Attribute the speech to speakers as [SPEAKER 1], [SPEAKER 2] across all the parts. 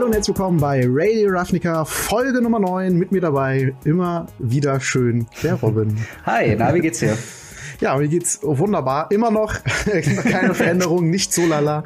[SPEAKER 1] Hallo und herzlich willkommen bei Radio Ravnica, Folge Nummer 9. Mit mir dabei immer wieder schön der Robin.
[SPEAKER 2] Hi, na, wie geht's dir?
[SPEAKER 1] Ja, mir geht's wunderbar. Immer noch keine Veränderung, nicht so lala.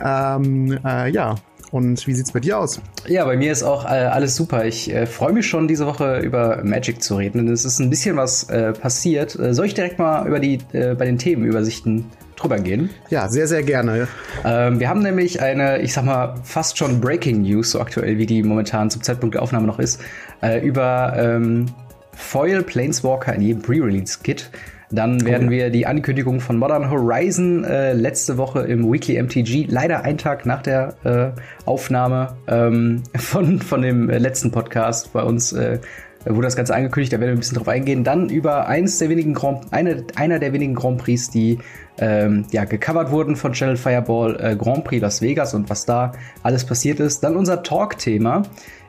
[SPEAKER 1] Ja. Ähm, äh, ja. Und wie sieht's bei dir aus?
[SPEAKER 2] Ja, bei mir ist auch äh, alles super. Ich äh, freue mich schon, diese Woche über Magic zu reden. Denn es ist ein bisschen was äh, passiert. Äh, soll ich direkt mal über die äh, bei den Themenübersichten drüber gehen?
[SPEAKER 1] Ja, sehr, sehr gerne.
[SPEAKER 2] Ähm, wir haben nämlich eine, ich sag mal, fast schon Breaking News, so aktuell wie die momentan zum Zeitpunkt der Aufnahme noch ist, äh, über ähm, Foil Planeswalker in jedem Pre-Release-Kit. Dann werden oh, ja. wir die Ankündigung von Modern Horizon äh, letzte Woche im Weekly MTG, leider einen Tag nach der äh, Aufnahme ähm, von, von dem letzten Podcast bei uns, äh, wurde das Ganze angekündigt, da werden wir ein bisschen drauf eingehen. Dann über eins der wenigen Grand, eine, einer der wenigen Grand Prix, die ähm, ja, gecovert wurden von Channel Fireball, äh, Grand Prix Las Vegas und was da alles passiert ist. Dann unser Talk-Thema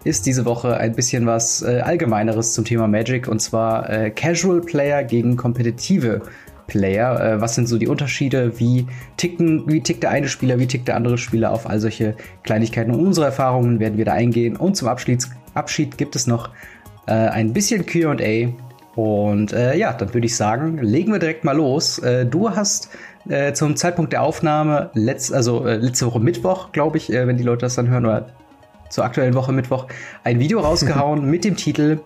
[SPEAKER 2] ist diese Woche ein bisschen was äh, Allgemeineres zum Thema Magic und zwar äh, Casual Player gegen kompetitive Player. Äh, was sind so die Unterschiede? Wie ticken, wie tickt der eine Spieler, wie tickt der andere Spieler auf all solche Kleinigkeiten? Und unsere Erfahrungen werden wir da eingehen. Und zum Abschied, Abschied gibt es noch äh, ein bisschen QA. Und äh, ja, dann würde ich sagen, legen wir direkt mal los. Äh, du hast äh, zum Zeitpunkt der Aufnahme, letzt, also äh, letzte Woche Mittwoch, glaube ich, äh, wenn die Leute das dann hören, oder zur aktuellen Woche Mittwoch, ein Video rausgehauen mit dem Titel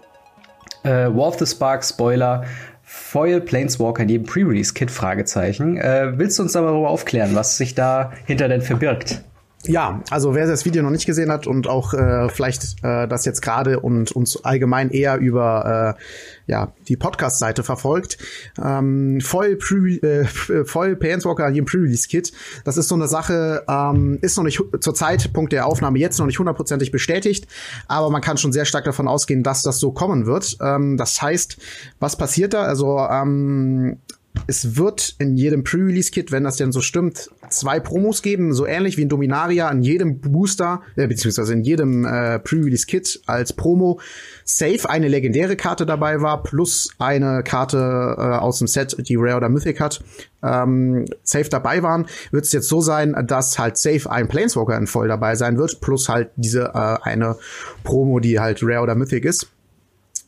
[SPEAKER 2] War of the Spark Spoiler. Foil Planeswalker in jedem Pre-Release-Kit? Fragezeichen. Willst du uns aber darüber aufklären, was sich dahinter denn verbirgt?
[SPEAKER 1] Ja, also wer das Video noch nicht gesehen hat und auch äh, vielleicht äh, das jetzt gerade und uns allgemein eher über äh, ja die Podcast-Seite verfolgt, ähm, voll Pre äh, voll Planeswalker hier im Pre-Release-Kit, das ist so eine Sache, ähm, ist noch nicht zur Zeitpunkt der Aufnahme jetzt noch nicht hundertprozentig bestätigt, aber man kann schon sehr stark davon ausgehen, dass das so kommen wird. Ähm, das heißt, was passiert da? Also ähm, es wird in jedem Pre-Release-Kit, wenn das denn so stimmt, zwei Promos geben, so ähnlich wie in Dominaria in jedem Booster, äh, beziehungsweise in jedem äh, Pre-Release-Kit als Promo safe eine legendäre Karte dabei war, plus eine Karte äh, aus dem Set, die Rare oder Mythic hat, ähm, safe dabei waren, wird es jetzt so sein, dass halt safe ein Planeswalker in voll dabei sein wird, plus halt diese äh, eine Promo, die halt Rare oder Mythic ist.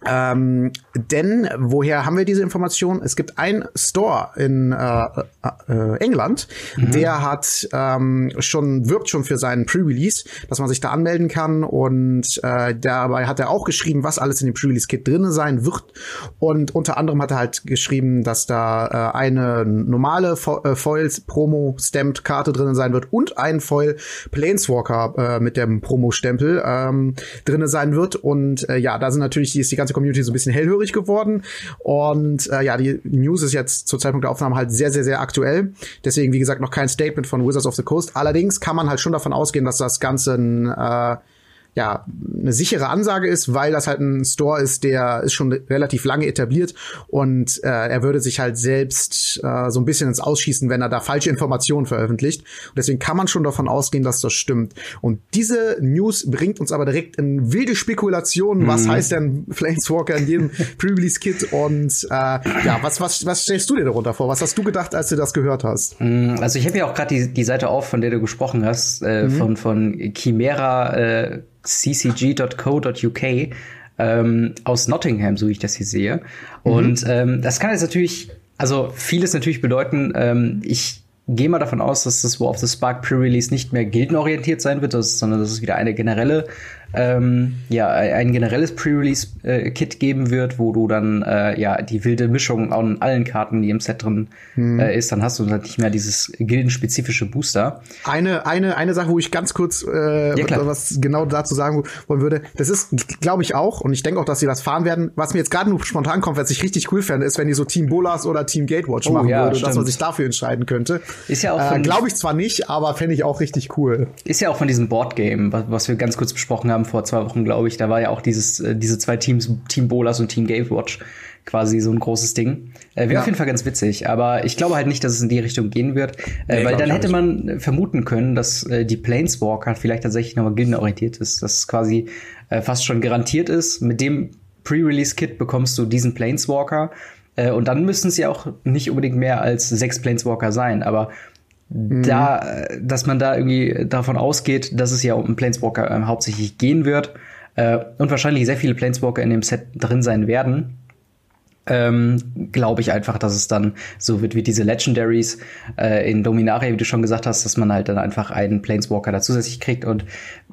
[SPEAKER 1] Ähm, denn woher haben wir diese Information? Es gibt einen Store in äh, äh, England, mhm. der hat ähm, schon wirbt schon für seinen Pre-Release, dass man sich da anmelden kann und äh, dabei hat er auch geschrieben, was alles in dem Pre-Release-Kit drinne sein wird und unter anderem hat er halt geschrieben, dass da äh, eine normale Fo äh, Foils Promo Stamped Karte drinne sein wird und ein Foil Planeswalker äh, mit dem Promo Stempel ähm, drinne sein wird und äh, ja, da sind natürlich die ist die ganze ganze Community so ein bisschen hellhörig geworden. Und äh, ja, die News ist jetzt zur Zeitpunkt der Aufnahme halt sehr, sehr, sehr aktuell. Deswegen, wie gesagt, noch kein Statement von Wizards of the Coast. Allerdings kann man halt schon davon ausgehen, dass das Ganze ein äh, ja, eine sichere Ansage ist, weil das halt ein Store ist, der ist schon relativ lange etabliert und äh, er würde sich halt selbst äh, so ein bisschen ins Ausschießen, wenn er da falsche Informationen veröffentlicht. Und deswegen kann man schon davon ausgehen, dass das stimmt. Und diese News bringt uns aber direkt in wilde Spekulationen. Mhm. Was heißt denn Flameswalker in jedem Pre-Release-Kit? Und äh, ja, was, was, was stellst du dir darunter vor? Was hast du gedacht, als du das gehört hast?
[SPEAKER 2] Mm, also ich habe ja auch gerade die, die Seite auf, von der du gesprochen hast, äh, mhm. von, von Chimera äh, ccg.co.uk ähm, aus Nottingham, so wie ich das hier sehe. Mhm. Und ähm, das kann jetzt natürlich, also vieles natürlich bedeuten, ähm, ich gehe mal davon aus, dass das War of the Spark Pre-Release nicht mehr gildenorientiert sein wird, sondern dass es wieder eine generelle ähm, ja, ein generelles Pre-Release-Kit äh, geben wird, wo du dann äh, ja die wilde Mischung an allen Karten, die im Set drin hm. äh, ist, dann hast du dann nicht mehr dieses gildenspezifische Booster.
[SPEAKER 1] Eine, eine, eine Sache, wo ich ganz kurz äh, ja, was genau dazu sagen wollen würde, das ist, glaube ich auch, und ich denke auch, dass sie das fahren werden. Was mir jetzt gerade nur spontan kommt, was ich richtig cool fände, ist, wenn die so Team Bolas oder Team Gatewatch oh, machen ja, würde, stimmt. dass man sich dafür entscheiden könnte. Ist ja auch äh, glaube ich zwar nicht, aber fände ich auch richtig cool.
[SPEAKER 2] Ist ja auch von diesem Boardgame, was wir ganz kurz besprochen haben haben vor zwei Wochen, glaube ich. Da war ja auch dieses, äh, diese zwei Teams, Team Bolas und Team Gatewatch, quasi so ein großes Ding. Äh, Wäre ja. auf jeden Fall ganz witzig, aber ich glaube halt nicht, dass es in die Richtung gehen wird, äh, nee, weil dann hätte man vermuten können, dass äh, die Planeswalker vielleicht tatsächlich nochmal gildenorientiert ist, dass es quasi äh, fast schon garantiert ist. Mit dem Pre-Release-Kit bekommst du diesen Planeswalker äh, und dann müssen es ja auch nicht unbedingt mehr als sechs Planeswalker sein, aber mhm. da, dass man da irgendwie davon ausgeht, dass es ja um Planeswalker äh, hauptsächlich gehen wird äh, und wahrscheinlich sehr viele Planeswalker in dem Set drin sein werden. Ähm, glaube ich einfach, dass es dann so wird wie diese Legendaries äh, in Dominaria, wie du schon gesagt hast, dass man halt dann einfach einen Planeswalker da zusätzlich kriegt. Und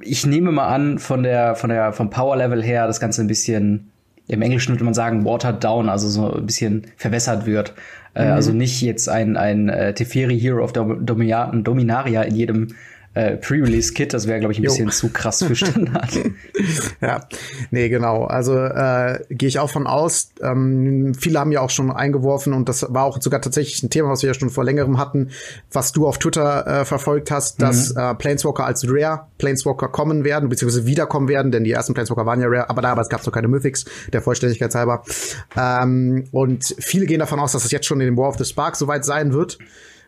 [SPEAKER 2] ich nehme mal an, von der, von der, vom Power Level her, das Ganze ein bisschen, im Englischen würde man sagen, watered down, also so ein bisschen verwässert wird. Äh, mhm. Also nicht jetzt ein, ein äh, Teferi Hero of Dominaria in jedem äh, Pre-Release-Kit, das wäre, glaube ich, ein jo. bisschen zu krass für Standard.
[SPEAKER 1] ja, nee, genau. Also äh, gehe ich auch von aus. Ähm, viele haben ja auch schon eingeworfen und das war auch sogar tatsächlich ein Thema, was wir ja schon vor längerem hatten, was du auf Twitter äh, verfolgt hast, dass mhm. äh, Planeswalker als Rare Planeswalker kommen werden, beziehungsweise wiederkommen werden, denn die ersten Planeswalker waren ja Rare, aber da aber es gab noch keine Mythics, der Vollständigkeit halber. Ähm, und viele gehen davon aus, dass es jetzt schon in dem War of the Spark soweit sein wird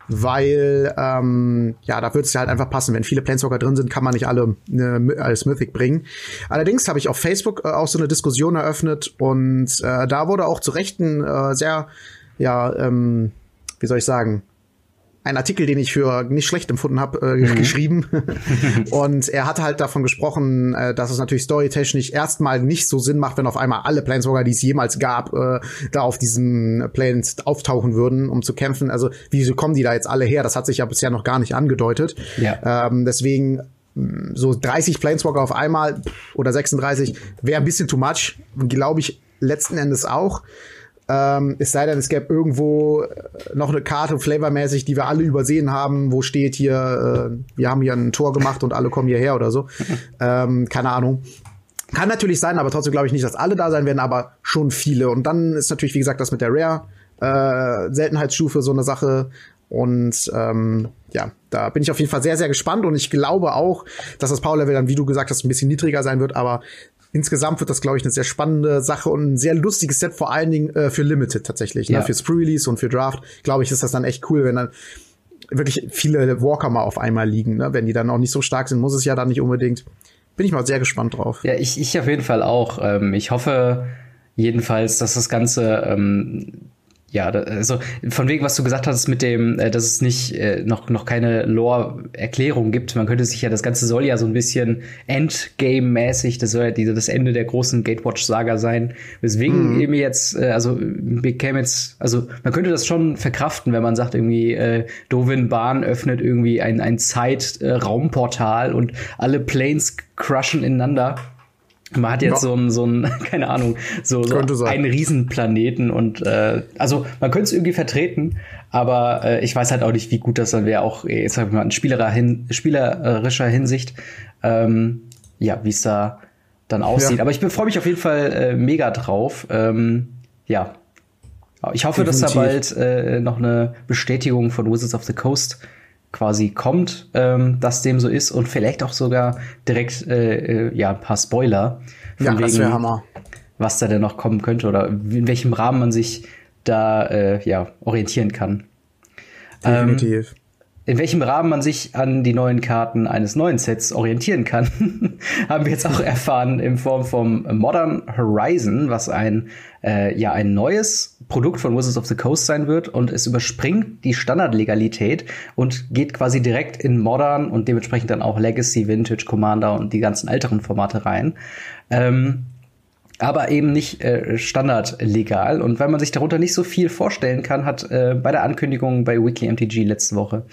[SPEAKER 1] weil ähm, ja, da wird es ja halt einfach passen. Wenn viele Planeswalker drin sind, kann man nicht alle äh, als Mythic bringen. Allerdings habe ich auf Facebook äh, auch so eine Diskussion eröffnet und äh, da wurde auch zu Recht ein äh, sehr, ja, ähm, wie soll ich sagen, ein Artikel, den ich für nicht schlecht empfunden habe, äh, mhm. geschrieben. und er hat halt davon gesprochen, äh, dass es natürlich storytechnisch erstmal nicht so Sinn macht, wenn auf einmal alle Planeswalker, die es jemals gab, äh, da auf diesen Planes auftauchen würden, um zu kämpfen. Also wieso kommen die da jetzt alle her? Das hat sich ja bisher noch gar nicht angedeutet. Ja. Ähm, deswegen mm, so 30 Planeswalker auf einmal oder 36 wäre ein bisschen too much. Glaube ich letzten Endes auch. Ähm, es sei denn, es gäbe irgendwo äh, noch eine Karte flavormäßig, die wir alle übersehen haben, wo steht hier, äh, wir haben hier ein Tor gemacht und alle kommen hierher oder so. ähm, keine Ahnung. Kann natürlich sein, aber trotzdem glaube ich nicht, dass alle da sein werden, aber schon viele. Und dann ist natürlich, wie gesagt, das mit der Rare äh, Seltenheitsstufe so eine Sache. Und ähm, ja, da bin ich auf jeden Fall sehr, sehr gespannt und ich glaube auch, dass das Power Level dann, wie du gesagt hast, ein bisschen niedriger sein wird, aber insgesamt wird das, glaube ich, eine sehr spannende Sache und ein sehr lustiges Set, vor allen Dingen äh, für Limited tatsächlich. Ne? Ja. Ne? Fürs Pre-Release und für Draft, glaube ich, ist das dann echt cool, wenn dann wirklich viele Walker mal auf einmal liegen. Ne? Wenn die dann auch nicht so stark sind, muss es ja dann nicht unbedingt. Bin ich mal sehr gespannt drauf.
[SPEAKER 2] Ja, ich, ich auf jeden Fall auch. Ähm, ich hoffe jedenfalls, dass das Ganze ähm, ja, also von wegen, was du gesagt hast mit dem, äh, dass es nicht äh, noch noch keine Lore-Erklärung gibt. Man könnte sich ja das Ganze soll ja so ein bisschen Endgame-mäßig, das soll ja diese, das Ende der großen Gatewatch-Saga sein. Weswegen mhm. eben jetzt, äh, also bekäme jetzt, also man könnte das schon verkraften, wenn man sagt irgendwie, äh, Dovin Bahn öffnet irgendwie ein ein Zeitraumportal und alle Planes crushen ineinander. Man hat jetzt ja. so ein, so ein, keine Ahnung, so, so einen Riesenplaneten und äh, also man könnte es irgendwie vertreten, aber äh, ich weiß halt auch nicht, wie gut das dann wäre, auch jetzt sag ich mal in spielerischer, hin, spielerischer Hinsicht, ähm, ja, wie es da dann aussieht. Ja. Aber ich freue mich auf jeden Fall äh, mega drauf. Ähm, ja. Ich hoffe, Definitiv. dass da bald äh, noch eine Bestätigung von Wizards of the Coast quasi kommt, ähm, dass dem so ist und vielleicht auch sogar direkt äh, äh, ja ein paar Spoiler
[SPEAKER 1] von ja, wegen, Hammer.
[SPEAKER 2] was da denn noch kommen könnte oder in welchem Rahmen man sich da äh, ja orientieren kann.
[SPEAKER 1] Definitiv. Ähm,
[SPEAKER 2] in welchem Rahmen man sich an die neuen Karten eines neuen Sets orientieren kann, haben wir jetzt auch erfahren in Form vom Modern Horizon, was ein äh, ja ein neues Produkt von Wizards of the Coast sein wird und es überspringt die Standardlegalität und geht quasi direkt in Modern und dementsprechend dann auch Legacy, Vintage, Commander und die ganzen älteren Formate rein. Ähm, aber eben nicht äh, standardlegal. Und weil man sich darunter nicht so viel vorstellen kann, hat äh, bei der Ankündigung bei Weekly MTG letzte Woche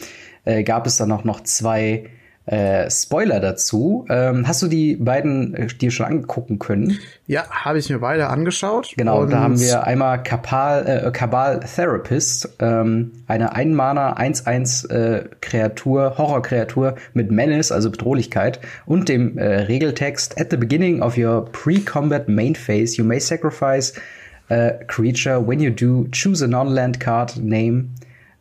[SPEAKER 2] äh, gab es dann auch noch zwei äh, Spoiler dazu. Ähm, hast du die beiden äh, dir schon angucken können?
[SPEAKER 1] Ja, habe ich mir beide angeschaut.
[SPEAKER 2] Genau, da haben wir einmal Kabal, äh, Kabal Therapist, ähm, eine Einmana 1-1 äh, Kreatur, Horrorkreatur mit Menace, also Bedrohlichkeit, und dem äh, Regeltext At the beginning of your pre-combat main phase, you may sacrifice a creature. When you do, choose a non-land card name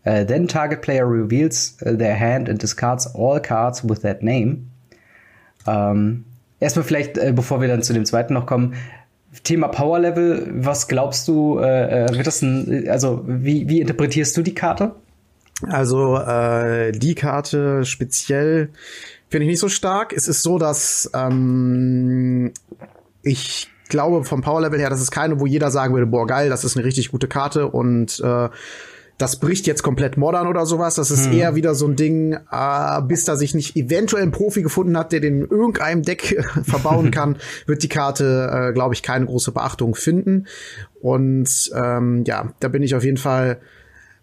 [SPEAKER 2] Uh, then target player reveals uh, their hand and discards all cards with that name. Ähm, erstmal vielleicht, äh, bevor wir dann zu dem zweiten noch kommen, Thema Power Level, was glaubst du, äh, äh, wird das ein, also wie, wie interpretierst du die Karte?
[SPEAKER 1] Also äh, die Karte speziell finde ich nicht so stark. Es ist so, dass ähm, ich glaube vom Power Level her, das ist keine, wo jeder sagen würde, boah geil, das ist eine richtig gute Karte und äh, das bricht jetzt komplett modern oder sowas. Das ist hm. eher wieder so ein Ding, äh, bis da sich nicht eventuell ein Profi gefunden hat, der den in irgendeinem Deck verbauen kann, wird die Karte, äh, glaube ich, keine große Beachtung finden. Und ähm, ja, da bin ich auf jeden Fall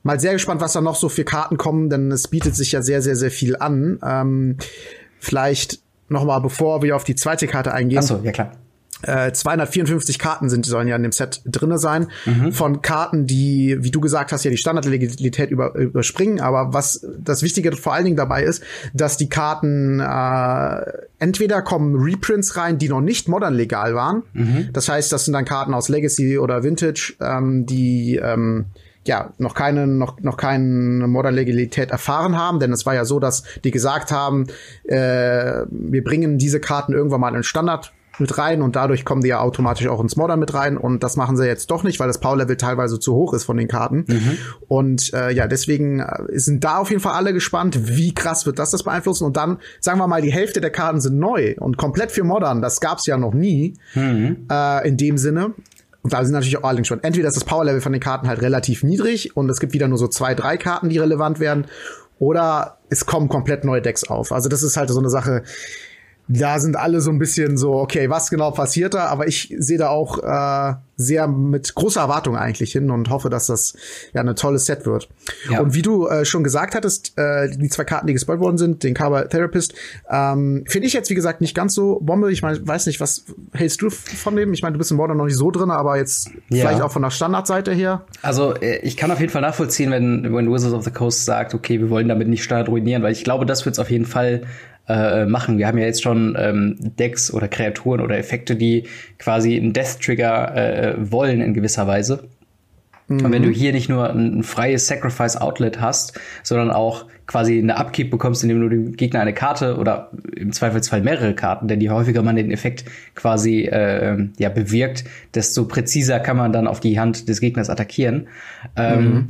[SPEAKER 1] mal sehr gespannt, was da noch so für Karten kommen, denn es bietet sich ja sehr, sehr, sehr viel an. Ähm, vielleicht noch mal, bevor wir auf die zweite Karte eingehen. Ach
[SPEAKER 2] so, ja klar.
[SPEAKER 1] Äh, 254 Karten sind, sollen ja in dem Set drinne sein. Mhm. Von Karten, die, wie du gesagt hast, ja die Standardlegalität über, überspringen. Aber was das Wichtige vor allen Dingen dabei ist, dass die Karten äh, entweder kommen Reprints rein, die noch nicht modern legal waren. Mhm. Das heißt, das sind dann Karten aus Legacy oder Vintage, ähm, die ähm, ja, noch keine, noch, noch keine Modern-Legalität erfahren haben, denn es war ja so, dass die gesagt haben, äh, wir bringen diese Karten irgendwann mal in Standard mit rein und dadurch kommen die ja automatisch auch ins Modern mit rein und das machen sie jetzt doch nicht, weil das Power-Level teilweise zu hoch ist von den Karten. Mhm. Und äh, ja, deswegen äh, sind da auf jeden Fall alle gespannt, wie krass wird das das beeinflussen und dann, sagen wir mal, die Hälfte der Karten sind neu und komplett für Modern, das gab's ja noch nie mhm. äh, in dem Sinne. Und da sind natürlich auch alle schon. Entweder ist das Power-Level von den Karten halt relativ niedrig und es gibt wieder nur so zwei, drei Karten, die relevant werden. Oder es kommen komplett neue Decks auf. Also das ist halt so eine Sache, da sind alle so ein bisschen so, okay, was genau passiert da? Aber ich sehe da auch äh, sehr mit großer Erwartung eigentlich hin und hoffe, dass das ja eine tolles Set wird. Ja. Und wie du äh, schon gesagt hattest, äh, die zwei Karten, die gespoilt worden sind, den Carver Therapist, ähm, finde ich jetzt wie gesagt nicht ganz so Bombe. Ich meine, weiß nicht, was hältst du von dem? Ich meine, du bist im Modern noch nicht so drin, aber jetzt ja. vielleicht auch von der Standardseite her.
[SPEAKER 2] Also äh, ich kann auf jeden Fall nachvollziehen, wenn, wenn Wizards of the Coast sagt, okay, wir wollen damit nicht Standard ruinieren, weil ich glaube, das wird es auf jeden Fall äh, machen. Wir haben ja jetzt schon ähm, Decks oder Kreaturen oder Effekte, die quasi einen Death Trigger äh, wollen in gewisser Weise. Mhm. Und wenn du mhm. hier nicht nur ein, freies Sacrifice Outlet hast, sondern auch quasi eine Upkeep bekommst, indem du dem Gegner eine Karte oder im Zweifelsfall mehrere Karten, denn je häufiger man den Effekt quasi äh, ja bewirkt, desto präziser kann man dann auf die Hand des Gegners attackieren. Ähm, mhm.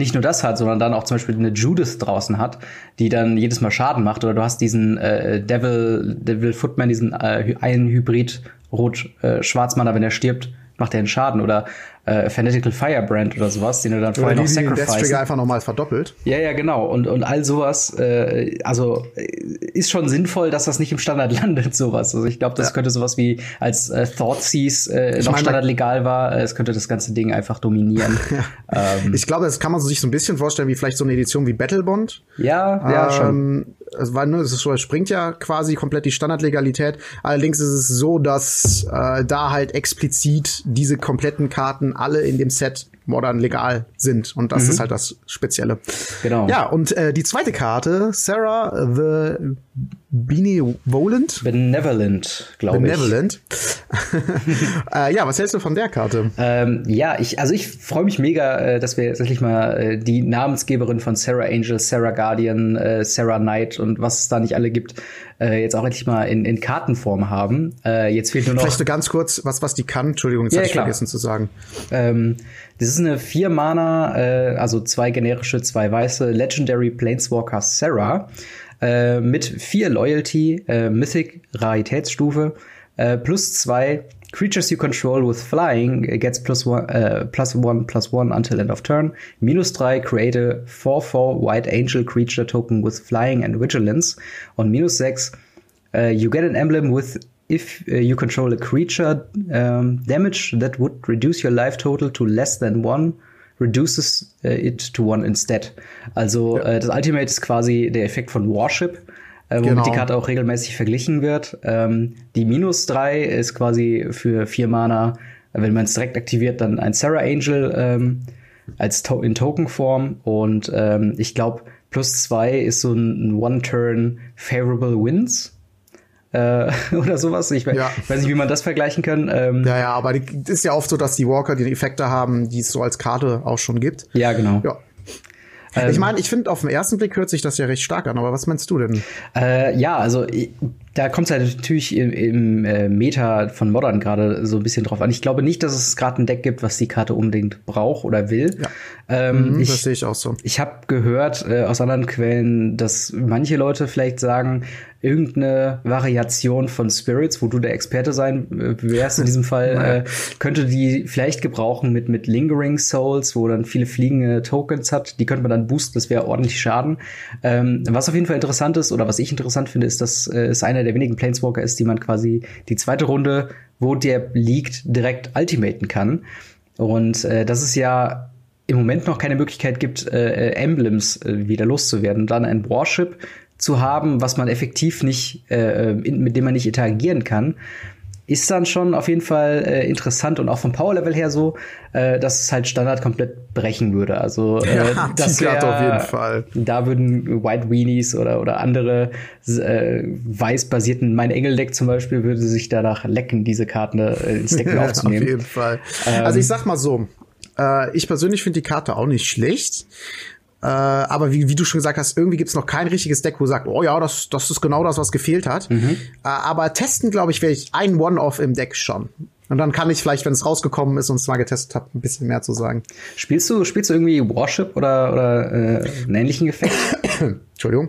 [SPEAKER 2] Nicht nur das hat, sondern dann auch zum Beispiel eine Judith draußen hat, die dann jedes Mal Schaden macht. Oder du hast diesen äh, Devil, Devil Footman, diesen äh, einen Hybrid Rot-Schwarzmanner, äh, wenn er stirbt, macht er einen Schaden. Oder äh, Fanatical Firebrand oder sowas, den du dann vorher
[SPEAKER 1] noch die, sacrifice. Trigger einfach nochmal verdoppelt.
[SPEAKER 2] Ja, ja, genau. Und, und all sowas, äh, also äh, ist schon sinnvoll, dass das nicht im Standard landet, sowas. Also ich glaube, das ja. könnte sowas wie als äh, Thoughtseize äh, noch meine, Standard legal war, äh, es könnte das ganze Ding einfach dominieren.
[SPEAKER 1] ja. ähm, ich glaube, das kann man sich so ein bisschen vorstellen, wie vielleicht so eine Edition wie Battlebond.
[SPEAKER 2] Ja, ja, ähm, schon.
[SPEAKER 1] Ne, es ist so, es springt ja quasi komplett die Standardlegalität. Allerdings ist es so, dass äh, da halt explizit diese kompletten Karten alle in dem Set modern legal sind. Und das mhm. ist halt das Spezielle. Genau. Ja, und äh, die zweite Karte, Sarah the Benevolent.
[SPEAKER 2] Benevolent, glaube ich.
[SPEAKER 1] Benevolent. äh, ja, was hältst du von der Karte?
[SPEAKER 2] Ähm, ja, ich, also ich freue mich mega, äh, dass wir tatsächlich mal äh, die Namensgeberin von Sarah Angel, Sarah Guardian, äh, Sarah Knight und was es da nicht alle gibt, äh, jetzt auch endlich mal in, in Kartenform haben. Äh, jetzt fehlt nur noch.
[SPEAKER 1] Vielleicht so ganz kurz, was, was die kann. Entschuldigung, jetzt ja, habe ich vergessen zu sagen.
[SPEAKER 2] Ähm, das ist eine vier Mana, äh, also zwei generische, zwei weiße Legendary Planeswalker Sarah äh, mit vier Loyalty, äh, Mythic Raritätsstufe, äh, plus zwei Creatures you control with flying gets plus one, uh, plus one plus one until end of turn. Minus drei, create a 4-4 white angel creature token with flying and vigilance. On minus sechs, uh, you get an emblem with if uh, you control a creature um, damage that would reduce your life total to less than one reduces uh, it to one instead. Also ja. äh, das Ultimate ist quasi der Effekt von Warship, äh, womit genau. die Karte auch regelmäßig verglichen wird. Ähm, die minus drei ist quasi für vier Mana, wenn man es direkt aktiviert, dann ein Sarah Angel ähm, als to in Token-Form. Und ähm, ich glaube, plus zwei ist so ein One-Turn Favorable Wins äh, oder sowas. Ich, ja. weiß nicht, wie man das vergleichen kann. Ähm,
[SPEAKER 1] ja, ja, aber es ist ja oft so, dass die Walker die Effekte haben, die es so als Karte auch schon gibt.
[SPEAKER 2] Ja, genau.
[SPEAKER 1] Ja. Ähm, ich meine, ich finde, auf den ersten Blick hört sich das ja recht stark an, aber was meinst du denn?
[SPEAKER 2] Äh, ja, also da kommt es halt natürlich im, im äh, Meta von Modern gerade so ein bisschen drauf an. Ich glaube nicht, dass es gerade ein Deck gibt, was die Karte unbedingt braucht oder will. Ja.
[SPEAKER 1] Ähm, mhm, ich, das sehe ich auch so.
[SPEAKER 2] Ich habe gehört äh, aus anderen Quellen, dass manche Leute vielleicht sagen, irgendeine Variation von Spirits, wo du der Experte sein äh, wärst in diesem Fall, äh, könnte die vielleicht gebrauchen mit, mit Lingering Souls, wo dann viele fliegende Tokens hat. Die könnte man dann boosten, das wäre ordentlich Schaden. Ähm, was auf jeden Fall interessant ist, oder was ich interessant finde, ist, dass äh, es einer der wenigen Planeswalker ist, die man quasi die zweite Runde, wo der liegt, direkt ultimaten kann. Und äh, das ist ja im Moment noch keine Möglichkeit gibt, äh, Emblems äh, wieder loszuwerden. Und dann ein Warship zu haben, was man effektiv nicht, äh, in, mit dem man nicht interagieren kann, ist dann schon auf jeden Fall äh, interessant und auch vom Power-Level her so, äh, dass es halt Standard komplett brechen würde. Also äh, ja, das wär, auf jeden Fall. Da würden White Weenies oder oder andere äh, weiß-basierten Mein Engel-Deck zum Beispiel würde sich danach lecken, diese Karten äh, ins Deck ja, aufzunehmen.
[SPEAKER 1] Auf jeden Fall. Ähm, also ich sag mal so, äh, ich persönlich finde die Karte auch nicht schlecht. Äh, aber wie, wie du schon gesagt hast, irgendwie gibt's noch kein richtiges Deck, wo sagt, oh ja, das, das ist genau das, was gefehlt hat. Mhm. Äh, aber testen, glaube ich, werde ich ein One-Off im Deck schon. Und dann kann ich vielleicht, wenn es rausgekommen ist und es mal getestet habe, ein bisschen mehr zu sagen.
[SPEAKER 2] Spielst du, spielst du irgendwie Warship oder, oder äh, einen ähnlichen Effekt?
[SPEAKER 1] Entschuldigung.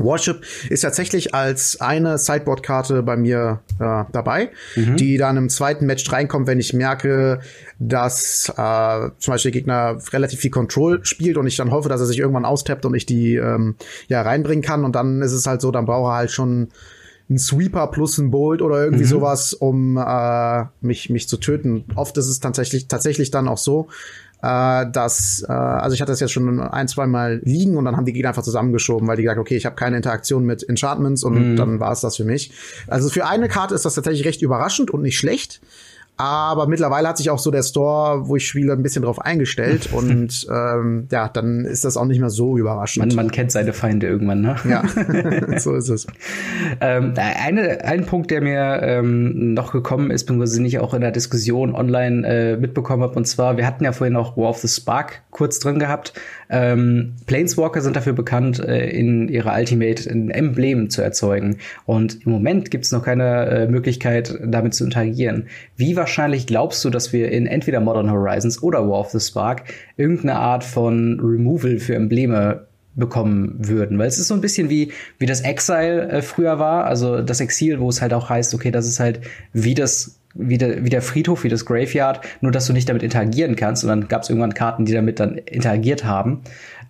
[SPEAKER 1] Warship ist tatsächlich als eine Sideboard-Karte bei mir äh, dabei, mhm. die dann im zweiten Match reinkommt, wenn ich merke, dass äh, zum Beispiel der Gegner relativ viel Control spielt und ich dann hoffe, dass er sich irgendwann austappt und ich die ähm, ja reinbringen kann. Und dann ist es halt so, dann brauche er halt schon ein Sweeper plus ein Bolt oder irgendwie mhm. sowas, um äh, mich, mich zu töten. Oft ist es tatsächlich, tatsächlich dann auch so, äh, dass, äh, also ich hatte das jetzt schon ein, zwei Mal liegen und dann haben die Gegner einfach zusammengeschoben, weil die gesagt, okay, ich habe keine Interaktion mit Enchantments und mhm. dann war es das für mich. Also für eine Karte ist das tatsächlich recht überraschend und nicht schlecht. Aber mittlerweile hat sich auch so der Store, wo ich spiele, ein bisschen drauf eingestellt. und ähm, ja, dann ist das auch nicht mehr so überraschend.
[SPEAKER 2] Man, man kennt seine Feinde irgendwann, ne?
[SPEAKER 1] Ja, so ist es.
[SPEAKER 2] ähm, eine, ein Punkt, der mir ähm, noch gekommen ist, beziehungsweise nicht auch in der Diskussion online äh, mitbekommen habe, und zwar, wir hatten ja vorhin auch War of the Spark kurz drin gehabt. Ähm, Planeswalker sind dafür bekannt, äh, in ihrer Ultimate ein Emblem zu erzeugen. Und im Moment gibt es noch keine äh, Möglichkeit, damit zu interagieren. Wie wahrscheinlich glaubst du, dass wir in entweder Modern Horizons oder War of the Spark irgendeine Art von Removal für Embleme bekommen würden, weil es ist so ein bisschen wie wie das Exile äh, früher war, also das Exil, wo es halt auch heißt, okay, das ist halt wie das wie der, wie der Friedhof, wie das Graveyard, nur dass du nicht damit interagieren kannst. Und dann gab es irgendwann Karten, die damit dann interagiert haben.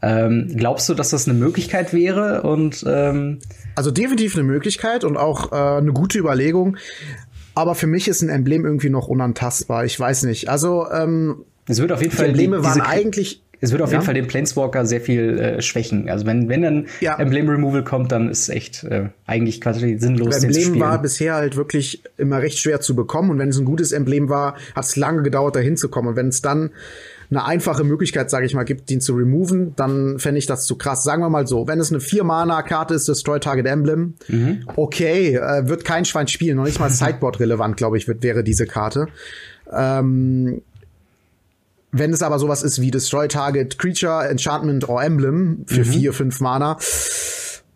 [SPEAKER 2] Ähm, glaubst du, dass das eine Möglichkeit wäre? Und ähm
[SPEAKER 1] also definitiv eine Möglichkeit und auch äh, eine gute Überlegung. Aber für mich ist ein Emblem irgendwie noch unantastbar. Ich weiß nicht. Also ähm,
[SPEAKER 2] es wird auf jeden Fall
[SPEAKER 1] Embleme die, waren eigentlich
[SPEAKER 2] es wird auf ja. jeden Fall den Planeswalker sehr viel äh, schwächen. Also wenn, wenn dann ja. Emblem Removal kommt, dann ist es echt äh, eigentlich quasi sinnlos.
[SPEAKER 1] Das Emblem war bisher halt wirklich immer recht schwer zu bekommen und wenn es ein gutes Emblem war, hat es lange gedauert, da hinzukommen. Und wenn es dann eine einfache Möglichkeit, sage ich mal, gibt, den zu removen, dann fände ich das zu krass. Sagen wir mal so, wenn es eine Vier-Mana-Karte ist, Destroy Target Emblem, mhm. okay, äh, wird kein Schwein spielen, noch nicht mal Sideboard-relevant, glaube ich, wird, wäre diese Karte. Ähm, wenn es aber sowas ist wie Destroy Target Creature, Enchantment or Emblem für mhm. vier, fünf Mana,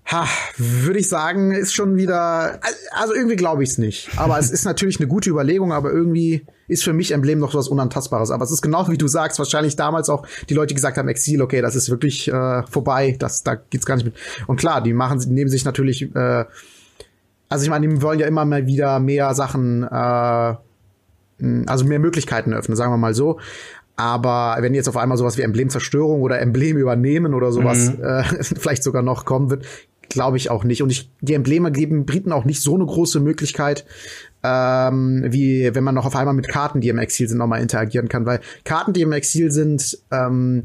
[SPEAKER 1] ha, würde ich sagen, ist schon wieder, also irgendwie glaube ich es nicht. Aber es ist natürlich eine gute Überlegung, aber irgendwie ist für mich Emblem noch was Unantastbares. Aber es ist genau wie du sagst, wahrscheinlich damals auch die Leute gesagt haben, Exil, okay, das ist wirklich äh, vorbei, das, da geht's gar nicht mit. Und klar, die machen, nehmen sich natürlich, äh, also ich meine, die wollen ja immer mal wieder mehr Sachen, äh, also mehr Möglichkeiten öffnen, sagen wir mal so. Aber wenn jetzt auf einmal sowas wie Emblemzerstörung oder Emblem übernehmen oder sowas mhm. äh, vielleicht sogar noch kommen wird, glaube ich auch nicht. Und ich, die Embleme geben Briten auch nicht so eine große Möglichkeit, ähm, wie wenn man noch auf einmal mit Karten, die im Exil sind, nochmal interagieren kann. Weil Karten, die im Exil sind, ähm,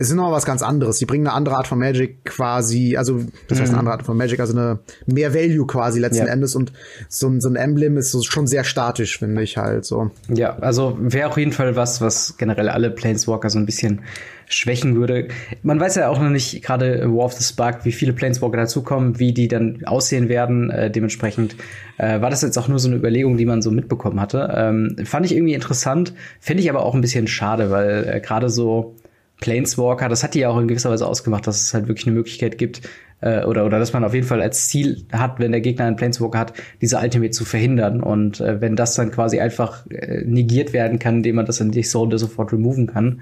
[SPEAKER 1] es ist noch was ganz anderes. Die bringen eine andere Art von Magic quasi, also das heißt eine mhm. andere Art von Magic, also eine mehr Value quasi letzten ja. Endes und so ein, so ein Emblem ist so schon sehr statisch, finde ich halt so.
[SPEAKER 2] Ja, also wäre auf jeden Fall was, was generell alle Planeswalker so ein bisschen schwächen würde. Man weiß ja auch noch nicht, gerade War of the Spark, wie viele Planeswalker dazukommen, wie die dann aussehen werden. Äh, dementsprechend äh, war das jetzt auch nur so eine Überlegung, die man so mitbekommen hatte. Ähm, fand ich irgendwie interessant, finde ich aber auch ein bisschen schade, weil äh, gerade so Planeswalker, das hat die ja auch in gewisser Weise ausgemacht, dass es halt wirklich eine Möglichkeit gibt, äh, oder, oder dass man auf jeden Fall als Ziel hat, wenn der Gegner einen Planeswalker hat, diese Ultimate zu verhindern. Und äh, wenn das dann quasi einfach äh, negiert werden kann, indem man das in die Zone sofort removen kann,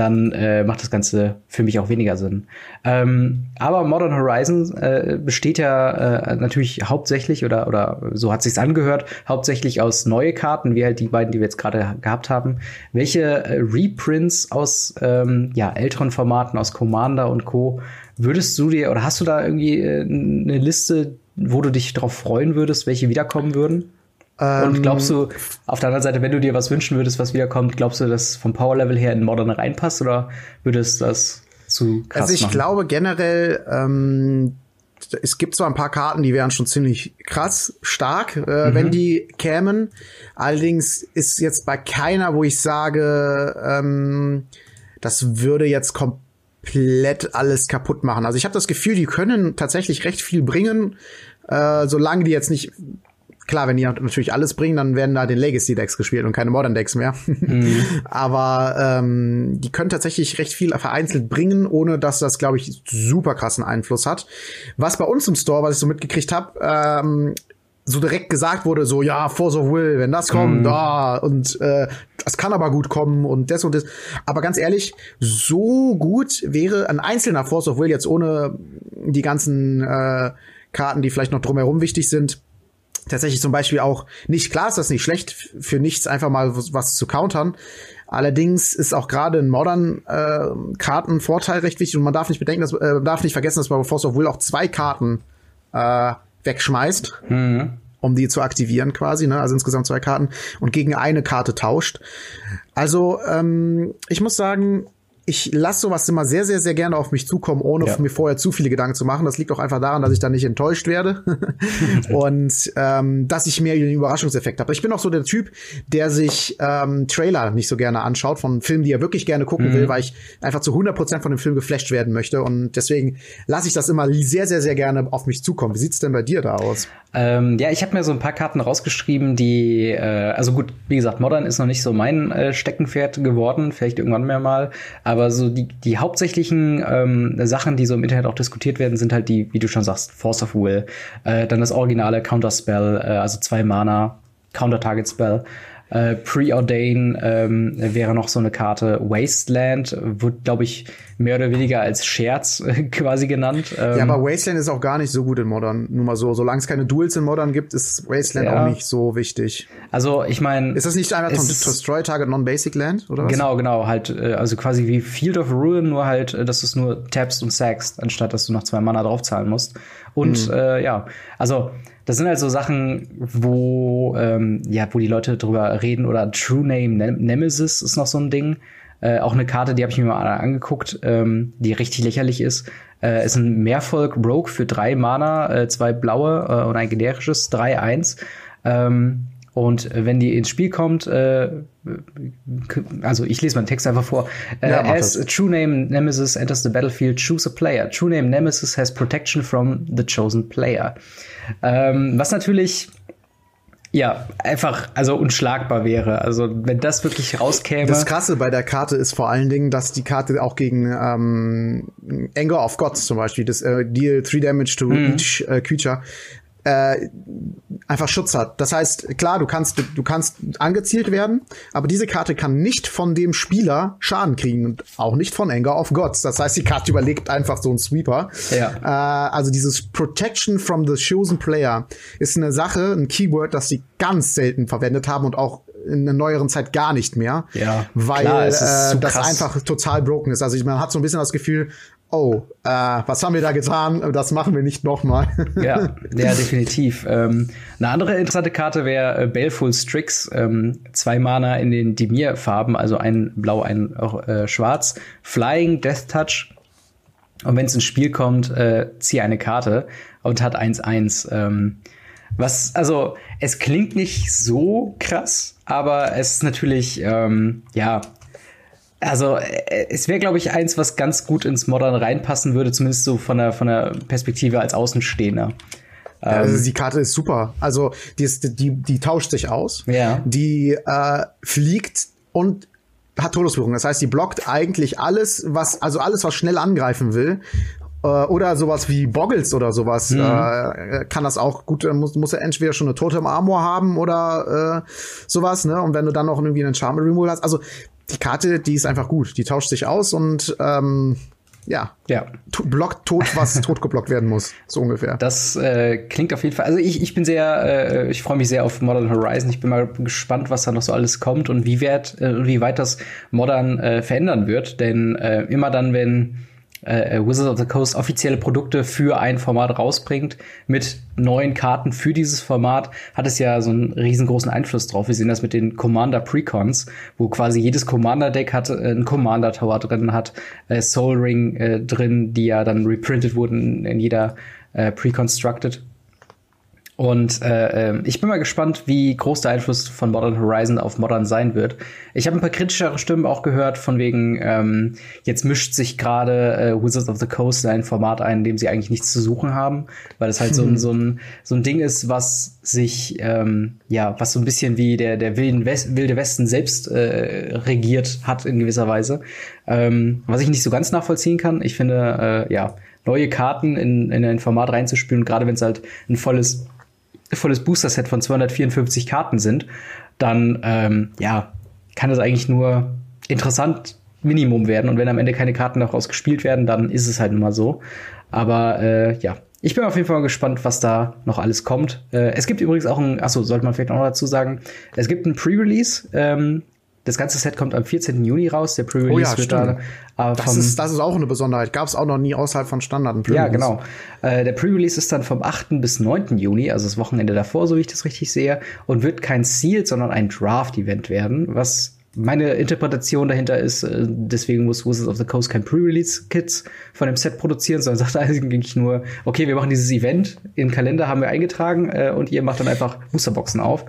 [SPEAKER 2] dann äh, macht das Ganze für mich auch weniger Sinn. Ähm, aber Modern Horizon äh, besteht ja äh, natürlich hauptsächlich oder oder so hat sich's angehört, hauptsächlich aus neue Karten, wie halt die beiden, die wir jetzt gerade gehabt haben. Welche äh, Reprints aus ähm, ja älteren Formaten, aus Commander und Co. würdest du dir oder hast du da irgendwie äh, eine Liste, wo du dich darauf freuen würdest, welche wiederkommen würden? Und
[SPEAKER 1] Ähm,
[SPEAKER 2] glaubst du, auf der anderen Seite, wenn du dir was wünschen würdest, was wiederkommt, glaubst du, dass vom Power-Level her in Modern reinpasst oder würdest das zu krass
[SPEAKER 1] Also ich
[SPEAKER 2] machen?
[SPEAKER 1] glaube generell, ähm, es gibt zwar ein paar Karten, die wären schon ziemlich krass stark, äh, wenn die kämen. Allerdings ist jetzt bei keiner, wo ich sage, ähm, das würde jetzt komplett alles kaputt machen. Also ich habe das Gefühl, die können tatsächlich recht viel bringen, äh, solange die jetzt nicht Klar, wenn die natürlich alles bringen, dann werden da den Legacy-Decks gespielt und keine Modern-Decks mehr. Aber ähm, die können tatsächlich recht viel vereinzelt bringen, ohne dass das, glaube ich, super krassen Einfluss hat. Was bei uns im Store, was ich so mitgekriegt habe, ähm, so direkt gesagt wurde, so ja, Force of Will, wenn das kommt, da und äh, das kann aber gut kommen und das und das. Aber ganz ehrlich, so gut wäre ein einzelner Force of Will jetzt ohne die ganzen äh, Karten, die vielleicht noch drumherum wichtig sind, tatsächlich zum Beispiel auch nicht, klar ist das nicht schlecht, für nichts einfach mal was, zu countern. Allerdings ist auch gerade in modernen äh, Karten Vorteil recht wichtig und man darf nicht bedenken, dass, äh, darf nicht vergessen, dass man bei Force of Will auch zwei Karten äh, wegschmeißt, um die zu aktivieren quasi, ne? Also insgesamt zwei Karten und gegen eine Karte tauscht. Also ähm, ich muss sagen, ich lasse sowas immer sehr, sehr, sehr gerne auf mich zukommen, ohne
[SPEAKER 2] Ja.
[SPEAKER 1] mir vorher zu viele Gedanken zu machen. Das liegt auch einfach daran, dass ich dann nicht enttäuscht werde und ähm, dass ich mehr den Überraschungseffekt habe. Ich bin auch so der Typ, der sich ähm, Trailer nicht so gerne anschaut von Filmen, die er wirklich gerne gucken will, weil ich einfach zu 100% von dem Film geflasht werden möchte. Und deswegen lasse ich das immer sehr, sehr, sehr gerne auf mich zukommen. Wie sieht's denn bei dir da aus?
[SPEAKER 2] Ähm, ja, ich habe mir so ein paar Karten rausgeschrieben, die, äh, also gut, wie gesagt, Modern ist noch nicht so mein äh, Steckenpferd geworden, vielleicht irgendwann mehr mal, aber so die, die hauptsächlichen ähm, Sachen, die so im Internet auch diskutiert werden, sind halt die, wie du schon sagst, Force of Will, äh, dann das originale Counterspell, äh, also zwei Mana, Counter-Target-Spell, äh, Preordain ähm, wäre noch so eine Karte. Wasteland wird, glaube ich, mehr oder weniger als Scherz äh, quasi genannt. Ähm,
[SPEAKER 1] Ja, aber Wasteland ist auch gar nicht so gut in Modern. Nur mal so. Solange es keine Duels in Modern gibt, ist Wasteland
[SPEAKER 2] Ja.
[SPEAKER 1] auch nicht so wichtig.
[SPEAKER 2] also ich meine,
[SPEAKER 1] Ist das nicht einfach von Destroy Target Non-Basic Land, oder was?
[SPEAKER 2] Genau, genau, halt, äh, also quasi wie Field of Ruin, nur halt, äh, dass du es nur tappst und sackst, anstatt dass du noch zwei Mana draufzahlen musst. Und
[SPEAKER 1] Mhm.
[SPEAKER 2] äh, ja, also das sind halt so Sachen, wo ähm, ja, wo die Leute drüber reden oder True Name Nem Nemesis ist noch so ein Ding. Äh, auch eine Karte, die habe ich mir mal angeguckt, ähm, die richtig lächerlich ist. Äh, ist ein Mehrvolk Rogue für drei Mana, äh, zwei blaue äh, und ein generisches 3-1. Ähm, und wenn die ins Spiel kommt, äh, also ich lese meinen Text einfach vor. Äh,
[SPEAKER 1] Ja, mach
[SPEAKER 2] as true name Nemesis enters the battlefield, choose a player. True name Nemesis has protection from the chosen player. Ähm, was natürlich ja einfach also unschlagbar wäre. Also wenn das wirklich rauskäme.
[SPEAKER 1] Das Krasse bei der Karte ist vor allen Dingen, dass die Karte auch gegen ähm, Anger of Gods zum Beispiel, das äh, Deal 3 Damage to each äh, Creature, äh, einfach Schutz hat. Das heißt, klar, du kannst, du kannst angezielt werden, aber diese Karte kann nicht von dem Spieler Schaden kriegen und auch nicht von Anger of Gods. Das heißt, die Karte überlegt einfach so einen Sweeper.
[SPEAKER 2] Ja.
[SPEAKER 1] Äh, also dieses Protection from the chosen player ist eine Sache, ein Keyword, das sie ganz selten verwendet haben und auch in der neueren Zeit gar nicht mehr.
[SPEAKER 2] Ja,
[SPEAKER 1] Weil
[SPEAKER 2] klar,
[SPEAKER 1] äh, das einfach total broken ist. Also man hat so ein bisschen das Gefühl, oh, äh, was haben wir da getan? Das machen wir nicht nochmal.
[SPEAKER 2] Ja, ja, definitiv. Ähm, eine andere interessante Karte wäre äh, Baleful Strix. Ähm, zwei Mana in den Dimir-Farben, also ein Blau, ein äh, Schwarz. Flying, Death Touch. Und wenn es ins Spiel kommt, äh, zieh eine Karte und hat 1-1. Ähm, was, also, es klingt nicht so krass, aber es ist natürlich, ähm, ja, also äh, es wäre, glaube ich, eins, was ganz gut ins Modern reinpassen würde, zumindest so von der, von der Perspektive als Außenstehender.
[SPEAKER 1] Also die Karte ist super. Also die, ist, die, die tauscht sich aus.
[SPEAKER 2] Ja.
[SPEAKER 1] Die äh, fliegt und hat Todeswirkung. Das heißt, die blockt eigentlich alles, was, also alles, was schnell angreifen will. Äh, oder sowas wie Boggles oder sowas mhm. äh, kann das auch gut, muss, muss er entweder schon eine Totem Armor haben oder äh, sowas, ne? Und wenn du dann noch irgendwie einen Charm Removal hast, also die Karte, die ist einfach gut. Die tauscht sich aus und ähm, ja, ja. blockt tot, was totgeblockt werden muss, so ungefähr.
[SPEAKER 2] Das äh, klingt auf jeden Fall. Also ich, ich bin sehr, äh, ich freue mich sehr auf Modern Horizon. Ich bin mal gespannt, was da noch so alles kommt und wie weit, äh, wie weit das Modern äh, verändern wird. Denn äh, immer dann, wenn äh, äh, Wizards of the Coast offizielle Produkte für ein Format rausbringt mit neuen Karten für dieses Format, hat es ja so einen riesengroßen Einfluss drauf. Wir sehen das mit den Commander Precons, wo quasi jedes Commander Deck hat äh, einen Commander Tower drin, hat äh, Soul Ring äh, drin, die ja dann reprintet wurden in jeder äh, Preconstructed und äh, ähm, ich bin mal gespannt, wie groß der Einfluss von Modern Horizon auf Modern sein wird. Ich habe ein paar kritischere Stimmen auch gehört, von wegen, ähm, jetzt mischt sich gerade äh, Wizards of the Coast in ein Format ein, in dem sie eigentlich nichts zu suchen haben, weil es halt so, ein, so, ein, so ein Ding ist, was sich, ähm, ja, was so ein bisschen wie der, der Wilden West, Wilde Westen selbst äh, regiert hat in gewisser Weise. Ähm, was ich nicht so ganz nachvollziehen kann. Ich finde, äh, ja, neue Karten in, in ein Format reinzuspielen, gerade wenn es halt ein volles volles Booster-Set von 254 Karten sind, dann ähm, ja, kann es eigentlich nur interessant Minimum werden. Und wenn am Ende keine Karten daraus gespielt werden, dann ist es halt nun mal so. Aber äh, ja, ich bin auf jeden Fall gespannt, was da noch alles kommt. Äh, es gibt übrigens auch ein, achso, sollte man vielleicht auch noch dazu sagen, es gibt ein Pre-Release ähm, das ganze Set kommt am 14. Juni raus. Der Pre-Release
[SPEAKER 1] oh ja, wird da. Äh, das, ist, das ist auch eine Besonderheit. Gab es auch noch nie außerhalb von Standard.
[SPEAKER 2] Ja, genau. Äh, der Pre-Release ist dann vom 8. bis 9. Juni, also das Wochenende davor, so wie ich das richtig sehe, und wird kein Sealed, sondern ein Draft-Event werden, was meine Interpretation dahinter ist, äh, deswegen muss Wizards of the Coast kein Pre-Release-Kits von dem Set produzieren, sondern sagt eigentlich nur, okay, wir machen dieses Event, in Kalender haben wir eingetragen äh, und ihr macht dann einfach Boosterboxen auf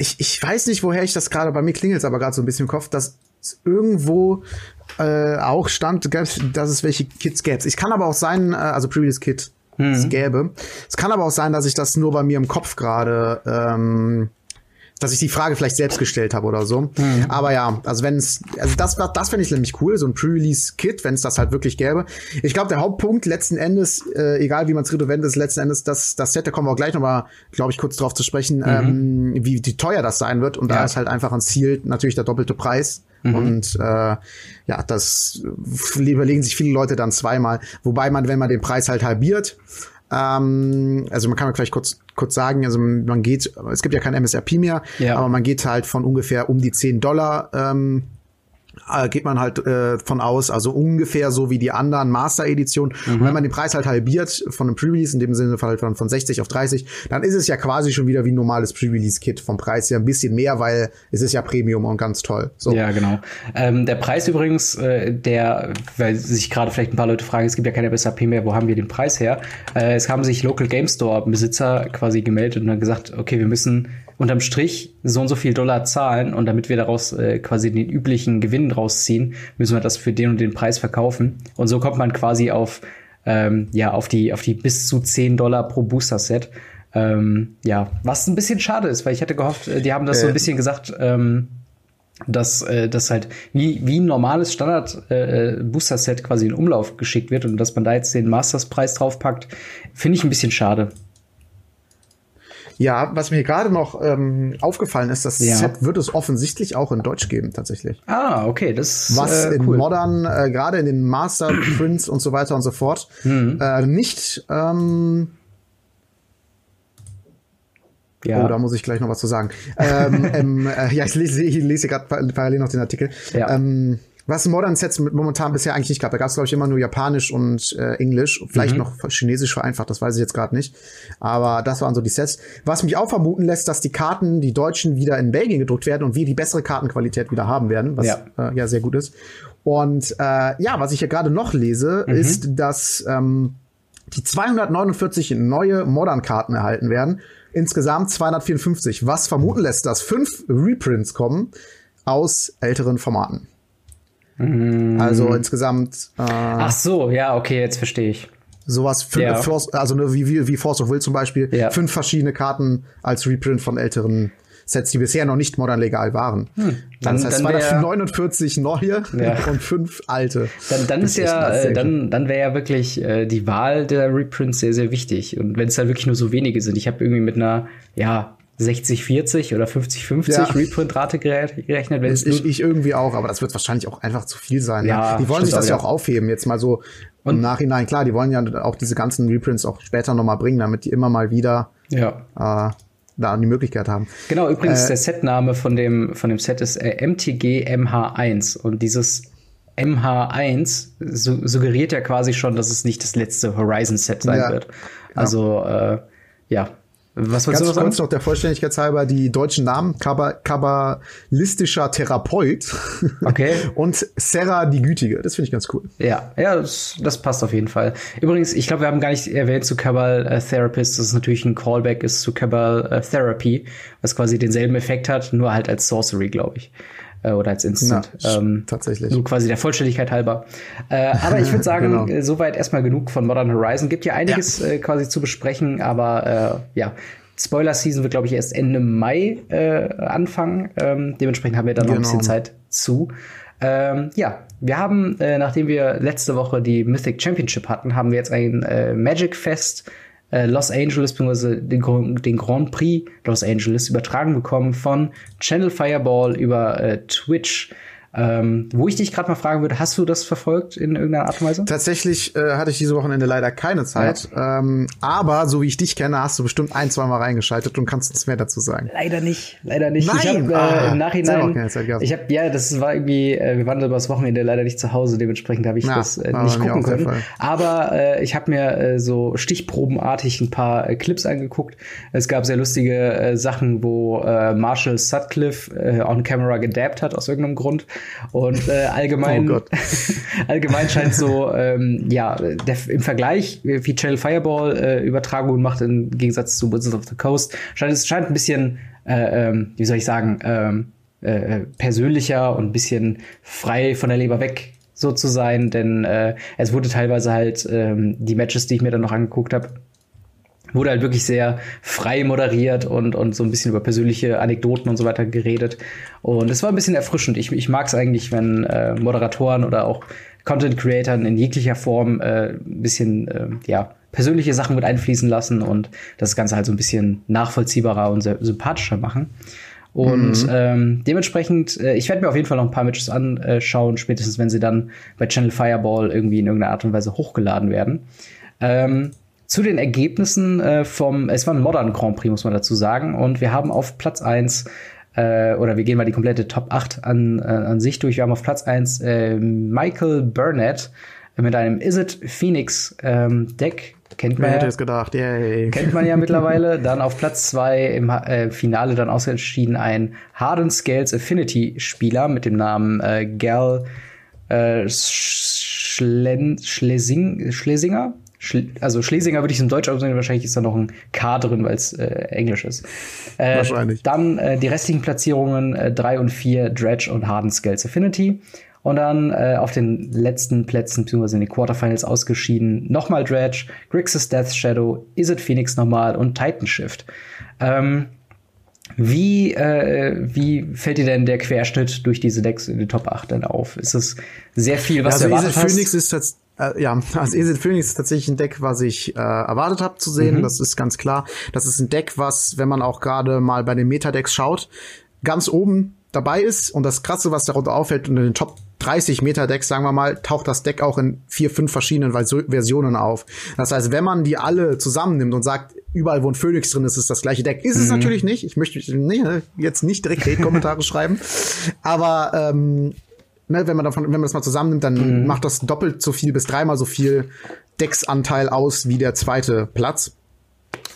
[SPEAKER 1] ich, ich weiß nicht, woher ich das gerade, bei mir klingelt es aber gerade so ein bisschen im Kopf, dass irgendwo äh, auch stand, dass es welche Kits gäbe. Ich kann aber auch sein, äh, also Previous Kit mhm. es gäbe. Es kann aber auch sein, dass ich das nur bei mir im Kopf gerade ähm, dass ich die Frage vielleicht selbst gestellt habe oder so. Mhm. Aber ja, also wenn es, also das, das fände ich nämlich cool, so ein Pre-Release-Kit, wenn es das halt wirklich gäbe. Ich glaube, der Hauptpunkt letzten Endes, äh, egal wie man es redovent ist, letzten Endes, das, das Set, da kommen wir auch gleich nochmal, glaube ich, kurz drauf zu sprechen, mhm. ähm, wie, wie teuer das sein wird. Und ja. da ist halt einfach ein Ziel natürlich der doppelte Preis. Mhm. Und äh, ja, das überlegen sich viele Leute dann zweimal. Wobei man, wenn man den Preis halt halbiert, ähm, also man kann vielleicht kurz kurz sagen, also man geht, es gibt ja kein MSRP mehr, ja. aber man geht halt von ungefähr um die 10 Dollar ähm, äh, geht man halt äh, von aus, also ungefähr so wie die anderen Master-Editionen. Mhm. Und wenn man den Preis halt halbiert von einem Pre-Release, in dem Sinne halt von, von 60 auf 30, dann ist es ja quasi schon wieder wie ein normales Pre-Release-Kit vom Preis her ein bisschen mehr, weil es ist ja Premium und ganz toll.
[SPEAKER 2] So. Ja, genau. Ähm, der Preis übrigens, äh, der, weil sich gerade vielleicht ein paar Leute fragen, es gibt ja keine MSRP mehr, wo haben wir den Preis her? Äh, es haben sich Local Game Store Besitzer quasi gemeldet und dann gesagt, okay, wir müssen unterm Strich so und so viel Dollar zahlen und damit wir daraus äh, quasi den üblichen Gewinn draus ziehen, müssen wir das für den und den Preis verkaufen. Und so kommt man quasi auf, ähm, ja, auf die, auf die bis zu 10 Dollar pro Booster-Set. Ähm, ja, was ein bisschen schade ist, weil ich hätte gehofft, äh, die haben das äh. so ein äh. bisschen gesagt, ähm, dass äh, das halt wie, wie ein normales Standard-Booster-Set äh, quasi in Umlauf geschickt wird und dass man da jetzt den Masters-Preis draufpackt, finde ich ein bisschen schade.
[SPEAKER 1] Ja, was mir gerade noch ähm, aufgefallen ist, das ja. Set wird es offensichtlich auch in Deutsch geben, tatsächlich.
[SPEAKER 2] Ah, okay, das
[SPEAKER 1] Was äh, in cool. Modern, äh, gerade in den Master Prints und so weiter und so fort, mhm. äh, nicht ähm, ja. Oh, da muss ich gleich noch was zu sagen. ähm, ähm, äh, ja, ich lese, ich lese gerade parallel noch den Artikel. Ja. Ähm, was Modern Sets momentan bisher eigentlich nicht gab. Da gab es, glaube ich, immer nur Japanisch und äh, Englisch. Vielleicht mhm. noch Chinesisch vereinfacht, das weiß ich jetzt gerade nicht. Aber das waren so die Sets. Was mich auch vermuten lässt, dass die Karten, die Deutschen, wieder in Belgien gedruckt werden und wir die bessere Kartenqualität wieder haben werden, was ja, äh, ja sehr gut ist. Und äh, ja, was ich hier gerade noch lese, mhm. ist, dass ähm, die 249 neue Modern-Karten erhalten werden. Insgesamt 254, was vermuten lässt, dass fünf Reprints kommen aus älteren Formaten. Mhm. Also insgesamt.
[SPEAKER 2] Äh, Ach so, ja, okay, jetzt verstehe ich.
[SPEAKER 1] Sowas, fünf, ja. Force, also ne, wie, wie, wie Force of Will zum Beispiel, ja. fünf verschiedene Karten als Reprint von älteren Sets, die bisher noch nicht modern legal waren. Hm. Dann, das heißt, dann wär, 249 neue ja. und fünf alte.
[SPEAKER 2] Dann, dann ist ja, äh, dann, dann wäre ja wirklich äh, die Wahl der Reprints sehr, sehr wichtig. Und wenn es dann wirklich nur so wenige sind, ich habe irgendwie mit einer, ja, 60-40 oder 50-50 ja. Reprint-Rate gerechnet.
[SPEAKER 1] Wenn ich, ich irgendwie auch, aber das wird wahrscheinlich auch einfach zu viel sein. Ne? Ja, ne? Die wollen sich das ja auch aufheben, jetzt mal so und im Nachhinein. Klar, die wollen ja auch diese ganzen Reprints auch später nochmal bringen, damit die immer mal wieder
[SPEAKER 2] ja.
[SPEAKER 1] äh, da die Möglichkeit haben.
[SPEAKER 2] Genau, übrigens, äh, der Setname von dem, von dem Set ist äh, MTG MH1 und dieses MH1 su suggeriert ja quasi schon, dass es nicht das letzte Horizon-Set sein ja. wird. Also, ja. Äh, ja,
[SPEAKER 1] was Ganz du kurz noch der Vollständigkeit halber die deutschen Namen. Kabbalistischer Therapeut.
[SPEAKER 2] Okay.
[SPEAKER 1] und Sarah die Gütige. Das finde ich ganz cool.
[SPEAKER 2] Ja, ja, das, das passt auf jeden Fall. Übrigens, ich glaube, wir haben gar nicht erwähnt zu Kabal äh, Therapist, dass es natürlich ein Callback ist zu Kabal äh, Therapy, was quasi denselben Effekt hat, nur halt als Sorcery, glaube ich äh, oder als Instant.
[SPEAKER 1] Na, ähm, tatsächlich.
[SPEAKER 2] Nur quasi der Vollständigkeit halber. Äh, aber ich würde sagen, genau. Äh, soweit erstmal genug von Modern Horizon. Gibt ja einiges ja. Äh, quasi zu besprechen, aber äh, ja. Spoiler Season wird, glaube ich, erst Ende Mai äh, anfangen. Ähm, dementsprechend haben wir dann genau. noch ein bisschen genau. Zeit zu. Ähm, ja, wir haben, äh, nachdem wir letzte Woche die Mythic Championship hatten, haben wir jetzt ein äh, Magic Fest äh, Los Angeles, beziehungsweise den, den, Grand Prix Los Angeles übertragen bekommen von Channel Fireball über äh, Twitch. Ähm, wo ich dich gerade mal fragen würde, hast du das verfolgt in irgendeiner Art und Weise?
[SPEAKER 1] Tatsächlich äh, hatte ich diese Wochenende leider keine Zeit. Ja. Ähm, aber so wie ich dich kenne, hast du bestimmt ein, zwei Mal reingeschaltet und kannst uns mehr dazu sagen.
[SPEAKER 2] Leider nicht, leider nicht.
[SPEAKER 1] Nein.
[SPEAKER 2] Ich habe äh,
[SPEAKER 1] ah,
[SPEAKER 2] im Nachhinein, ich habe ja, das war irgendwie, äh, wir waren über das Wochenende leider nicht zu Hause, dementsprechend habe ich ja, das äh, nicht gucken können. Aber äh, ich habe mir äh, so stichprobenartig ein paar äh, Clips angeguckt. Es gab sehr lustige äh, Sachen, wo äh, Marshall Sutcliffe äh, on Camera gedabbt hat aus irgendeinem Grund. Und äh, allgemein, oh allgemein scheint so, ähm, ja, der, im Vergleich, wie Channel Fireball äh, Übertragungen macht im Gegensatz zu Wizards of the Coast, scheint es scheint ein bisschen, äh, ähm, wie soll ich sagen, ähm, äh, persönlicher und ein bisschen frei von der Leber weg so zu sein, denn äh, es wurde teilweise halt ähm, die Matches, die ich mir dann noch angeguckt habe, wurde halt wirklich sehr frei moderiert und, und so ein bisschen über persönliche Anekdoten und so weiter geredet. Und es war ein bisschen erfrischend. Ich, ich mag es eigentlich, wenn äh, Moderatoren oder auch Content Creatoren in jeglicher Form äh, ein bisschen, äh, ja, persönliche Sachen mit einfließen lassen und das Ganze halt so ein bisschen nachvollziehbarer und sympathischer machen. Und mhm. ähm, dementsprechend, äh, ich werde mir auf jeden Fall noch ein paar Matches anschauen, spätestens wenn sie dann bei Channel Fireball irgendwie in irgendeiner Art und Weise hochgeladen werden. Ähm, zu den Ergebnissen äh, vom, es war ein Modern Grand Prix, muss man dazu sagen. Und wir haben auf Platz 1 äh, oder wir gehen mal die komplette Top 8 an, äh, an sich durch. Wir haben auf Platz 1 äh, Michael Burnett mit einem Is It Phoenix ähm, Deck. Kennt man
[SPEAKER 1] Wer hätte
[SPEAKER 2] ja,
[SPEAKER 1] es gedacht, yay.
[SPEAKER 2] Kennt man ja mittlerweile. Dann auf Platz 2 im äh, Finale dann ausgeschieden ein Harden Scales Affinity Spieler mit dem Namen äh, Gal äh, Schlen Schlesing Schlesinger also Schlesinger würde ich in Deutsch aussehen, wahrscheinlich ist da noch ein K drin, weil es äh, Englisch ist.
[SPEAKER 1] Äh, wahrscheinlich.
[SPEAKER 2] Dann äh, die restlichen Platzierungen äh, 3 und 4, Dredge und Harden Scales Affinity. Und dann äh, auf den letzten Plätzen, beziehungsweise in den Quarterfinals ausgeschieden, nochmal Dredge, Grixis Death Shadow, Is It Phoenix nochmal und Titan Shift. Ähm, wie, äh, wie fällt dir denn der Querschnitt durch diese Decks in den Top 8 denn auf? Ist es sehr viel, was
[SPEAKER 1] ja, also
[SPEAKER 2] du erwartet
[SPEAKER 1] hast? Phoenix ist äh, ja, also Eset Phoenix ist tatsächlich ein Deck, was ich äh, erwartet habe zu sehen. Mhm. Das ist ganz klar. Das ist ein Deck, was, wenn man auch gerade mal bei den Metadecks schaut, ganz oben dabei ist. Und das Krasse, was darunter auffällt, in den Top 30 Metadecks, sagen wir mal, taucht das Deck auch in vier, fünf verschiedenen Versionen auf. Das heißt, wenn man die alle zusammennimmt und sagt, überall, wo ein Phoenix drin ist, ist das gleiche Deck, ist mhm. es natürlich nicht. Ich möchte nee, jetzt nicht direkt Hate-Kommentare schreiben. Aber ähm, ne, wenn man davon, wenn man das mal zusammennimmt, dann mhm. macht das doppelt so viel bis dreimal so viel Decksanteil aus wie der zweite Platz.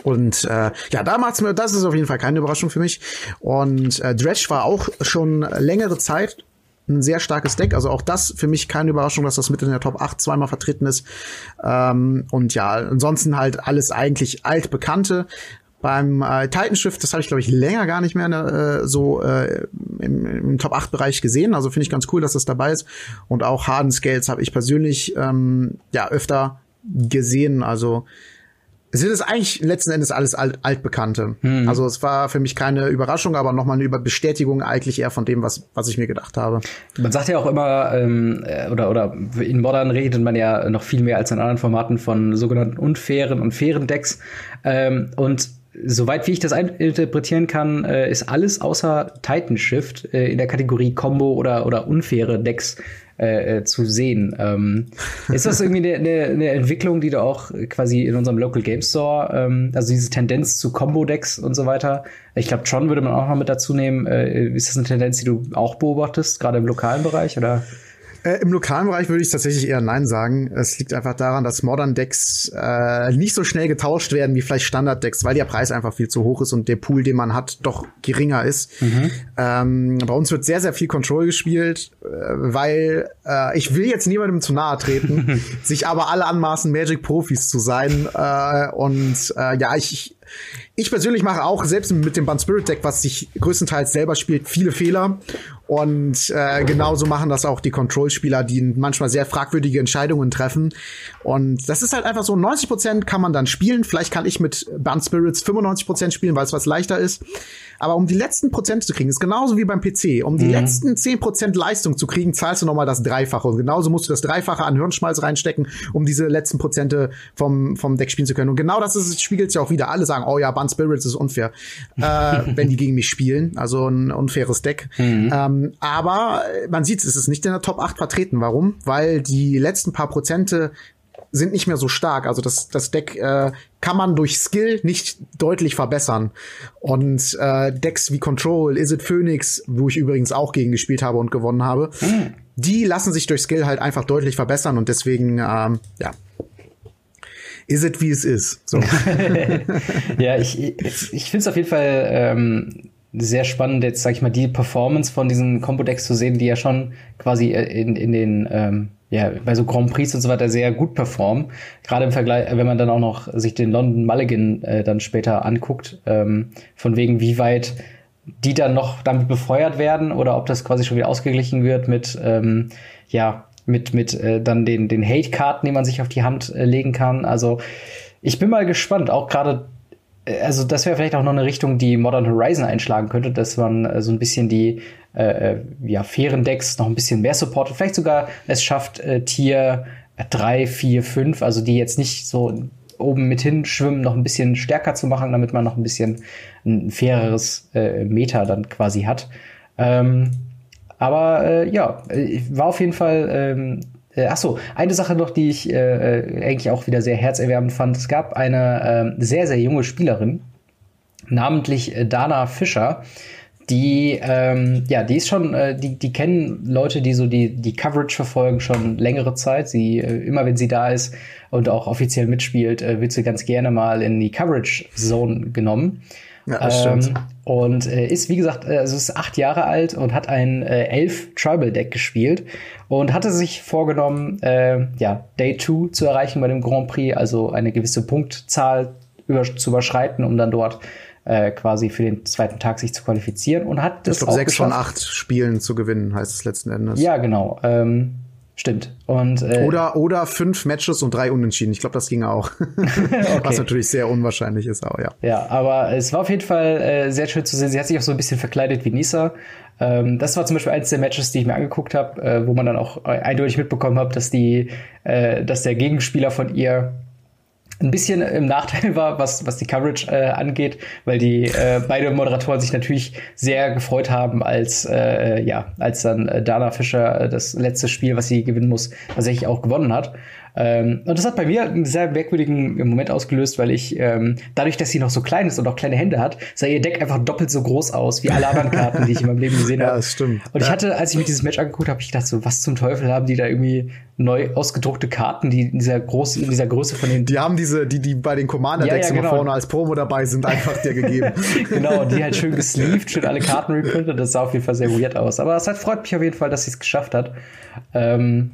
[SPEAKER 1] Und äh, ja, da macht's mir, das ist auf jeden Fall keine Überraschung für mich. Und äh, Dredge war auch schon längere Zeit ein sehr starkes Deck. Also auch das für mich keine Überraschung, dass das mit in der Top 8 zweimal vertreten ist. Ähm, und ja, ansonsten halt alles eigentlich altbekannte. Beim äh, Titan Shift, das habe ich, glaube ich, länger gar nicht mehr äh, so äh, im, im Top 8-Bereich gesehen. Also finde ich ganz cool, dass das dabei ist. Und auch Harden Scales habe ich persönlich ähm, ja öfter gesehen. Also es ist eigentlich letzten Endes alles alt, altbekannte. Hm. Also es war für mich keine Überraschung, aber nochmal eine Bestätigung eigentlich eher von dem, was, was ich mir gedacht habe.
[SPEAKER 2] Man sagt ja auch immer, ähm, äh, oder, oder in Modern redet man ja noch viel mehr als in anderen Formaten von sogenannten unfairen und fairen Decks. Ähm, und soweit wie ich das interpretieren kann, äh, ist alles außer Titan Shift äh, in der Kategorie Combo oder, oder unfaire Decks äh, äh, zu sehen. Ähm, ist das irgendwie eine, eine, eine, Entwicklung, die du auch quasi in unserem Local Game Store, ähm, also diese Tendenz zu Combo-Decks und so weiter, ich glaube, Tron würde man auch noch mit dazu nehmen. Äh, ist das eine Tendenz, die du auch beobachtest, gerade im lokalen Bereich, oder?
[SPEAKER 1] Äh, Im lokalen Bereich würde ich tatsächlich eher Nein sagen. Es liegt einfach daran, dass Modern Decks äh, nicht so schnell getauscht werden wie vielleicht Standard Decks, weil der Preis einfach viel zu hoch ist und der Pool, den man hat, doch geringer ist. Mhm. Ähm, bei uns wird sehr, sehr viel Control gespielt, äh, weil äh, ich will jetzt niemandem zu nahe treten, sich aber alle anmaßen, Magic Profis zu sein. Äh, und äh, ja, ich, ich persönlich mache auch, selbst mit dem Band Spirit Deck, was sich größtenteils selber spielt, viele Fehler. Und äh, genauso machen das auch die Control-Spieler, die manchmal sehr fragwürdige Entscheidungen treffen. Und das ist halt einfach so, 90 Prozent kann man dann spielen. Vielleicht kann ich mit Band Spirits 95 Prozent spielen, weil es was leichter ist. Aber um die letzten Prozent zu kriegen, ist genauso wie beim PC. Um die mhm. letzten 10% Leistung zu kriegen, zahlst du nochmal das Dreifache. Und genauso musst du das Dreifache an Hirnschmalz reinstecken, um diese letzten Prozente vom, vom Deck spielen zu können. Und genau das ist, spiegelt sich auch wieder. Alle sagen, oh ja, Band Spirits ist unfair, äh, wenn die gegen mich spielen. Also ein unfaires Deck. Mhm. Ähm, aber man sieht, es ist nicht in der Top 8 vertreten. Warum? Weil die letzten paar Prozente sind nicht mehr so stark. Also das, das Deck äh, kann man durch Skill nicht deutlich verbessern. Und äh, Decks wie Control, Is It Phoenix, wo ich übrigens auch gegen gespielt habe und gewonnen habe, mhm. die lassen sich durch Skill halt einfach deutlich verbessern und deswegen, ähm, ja, is it wie es ist. So.
[SPEAKER 2] ja, ich, ich, finde es auf jeden Fall ähm, sehr spannend, jetzt sag ich mal, die Performance von diesen Combo-Decks zu sehen, die ja schon quasi äh, in, in den ähm, ja, bei so Grand Prix und so weiter sehr gut performen. Gerade im Vergleich, wenn man dann auch noch sich den London Mulligan äh, dann später anguckt, ähm, von wegen wie weit die dann noch damit befeuert werden oder ob das quasi schon wieder ausgeglichen wird mit, ähm, ja, mit, mit äh, dann den, den Hate-Karten, die man sich auf die Hand äh, legen kann. Also ich bin mal gespannt, auch gerade äh, also das wäre vielleicht auch noch eine Richtung, die Modern Horizon einschlagen könnte, dass man äh, so ein bisschen die äh, äh ja, fairen Decks noch ein bisschen mehr supportet. Vielleicht sogar es schafft, äh, Tier 3, 4, 5, also die jetzt nicht so oben mit hinschwimmen, noch ein bisschen stärker zu machen, damit man noch ein bisschen ein faireres äh, Meta dann quasi hat. Ähm, aber äh, ja, war auf jeden Fall ähm, äh, ach so, eine Sache noch, die ich äh, äh, eigentlich auch wieder sehr herzerwärmend fand. Es gab eine äh, sehr, sehr junge Spielerin, namentlich äh, Dana Fischer. Die, ähm, ja, die ist schon, äh, die, die kennen Leute, die so die, die Coverage verfolgen, schon längere Zeit. Sie, äh, immer wenn sie da ist und auch offiziell mitspielt, äh, wird sie ganz gerne mal in die Coverage Zone genommen. Ja, das ähm, stimmt. Und äh, ist, wie gesagt, äh, also ist acht Jahre alt und hat ein äh, elf Tribal Deck gespielt und hatte sich vorgenommen, äh, ja, Day 2 zu erreichen bei dem Grand Prix, also eine gewisse Punktzahl über, zu überschreiten, um dann dort äh, quasi für den zweiten Tag sich zu qualifizieren und hat
[SPEAKER 1] das ich glaub, auch sechs von acht Spielen zu gewinnen, heißt es letzten Endes.
[SPEAKER 2] Ja, genau. Ähm, Stimmt. Und,
[SPEAKER 1] äh, oder, oder fünf Matches und drei Unentschieden. Ich glaube, das ging auch. okay. Was natürlich sehr unwahrscheinlich ist, aber ja.
[SPEAKER 2] Ja, aber es war auf jeden Fall äh, sehr schön zu sehen. Sie hat sich auch so ein bisschen verkleidet wie Nisa. Ähm, das war zum Beispiel eines der Matches, die ich mir angeguckt habe, äh, wo man dann auch eindeutig mitbekommen hat, dass die, äh, dass der Gegenspieler von ihr ein bisschen im Nachteil war, was, was die Coverage äh, angeht, weil die äh, beide Moderatoren sich natürlich sehr gefreut haben, als äh, ja, als dann Dana Fischer äh, das letzte Spiel, was sie gewinnen muss, tatsächlich auch gewonnen hat. Ähm, und das hat bei mir einen sehr merkwürdigen Moment ausgelöst, weil ich ähm, dadurch, dass sie noch so klein ist und auch kleine Hände hat, sah ihr Deck einfach doppelt so groß aus wie alle anderen Karten, die ich in meinem Leben gesehen habe. Ja, das stimmt. Und ich hatte, als ich mir dieses Match angeguckt habe, ich dachte so, was zum Teufel haben die da irgendwie neu ausgedruckte Karten, die in dieser Groß in dieser Größe von den
[SPEAKER 1] Die haben diese die die bei den Commander Decks ja, ja, genau. immer vorne als Promo dabei sind, einfach dir gegeben.
[SPEAKER 2] genau, die halt schön gesleeved, schön alle Karten reprintet, das sah auf jeden Fall sehr weird aus, aber es hat freut mich auf jeden Fall, dass sie es geschafft hat. Ähm,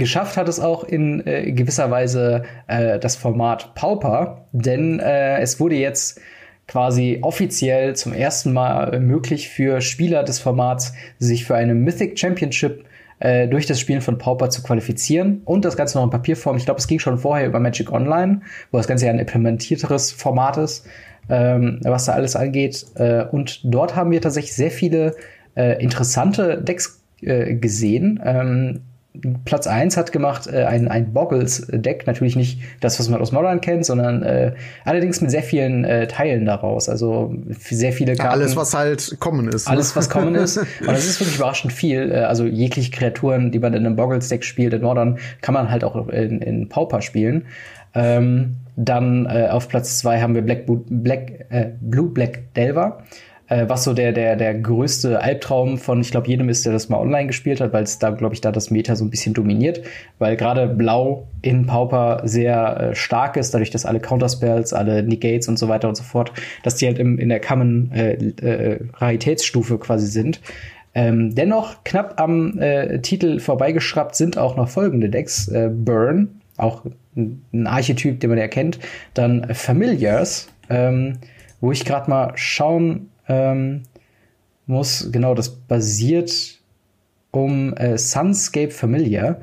[SPEAKER 2] Geschafft hat es auch in äh, gewisser Weise äh, das Format Pauper, denn äh, es wurde jetzt quasi offiziell zum ersten Mal möglich für Spieler des Formats, sich für eine Mythic Championship äh, durch das Spielen von Pauper zu qualifizieren und das Ganze noch in Papierform. Ich glaube, es ging schon vorher über Magic Online, wo das Ganze ja ein implementierteres Format ist, ähm, was da alles angeht. Äh, und dort haben wir tatsächlich sehr viele äh, interessante Decks gesehen. Ähm, Platz 1 hat gemacht äh, ein, ein Boggles-Deck, natürlich nicht das, was man aus Modern kennt, sondern äh, allerdings mit sehr vielen äh, Teilen daraus. Also sehr viele
[SPEAKER 1] Karten. alles, was halt kommen ist.
[SPEAKER 2] Ne? Alles, was kommen ist. Und das ist wirklich überraschend viel. Äh, also jegliche Kreaturen, die man in einem Boggles-Deck spielt, in Modern, kann man halt auch in, in Pauper spielen. Ähm, dann äh, auf Platz 2 haben wir Black, Black, äh, Blue Black Delver äh, was so der, der, der größte Albtraum von, ich glaube, jedem ist, der das mal online gespielt hat, weil es da, glaube ich, da das Meta so ein bisschen dominiert, weil gerade Blau in Pauper sehr äh, stark ist, dadurch, dass alle Counterspells, alle Negates und so weiter und so fort, dass die halt im, in der Common äh, äh, Raritätsstufe quasi sind. Ähm, dennoch knapp am äh, Titel vorbeigeschraubt sind auch noch folgende Decks. Äh, Burn, auch ein Archetyp, den man ja kennt. Dann Familiars, ähm, wo ich gerade mal schauen ähm, muss, genau, das basiert um äh, Sunscape Familiar,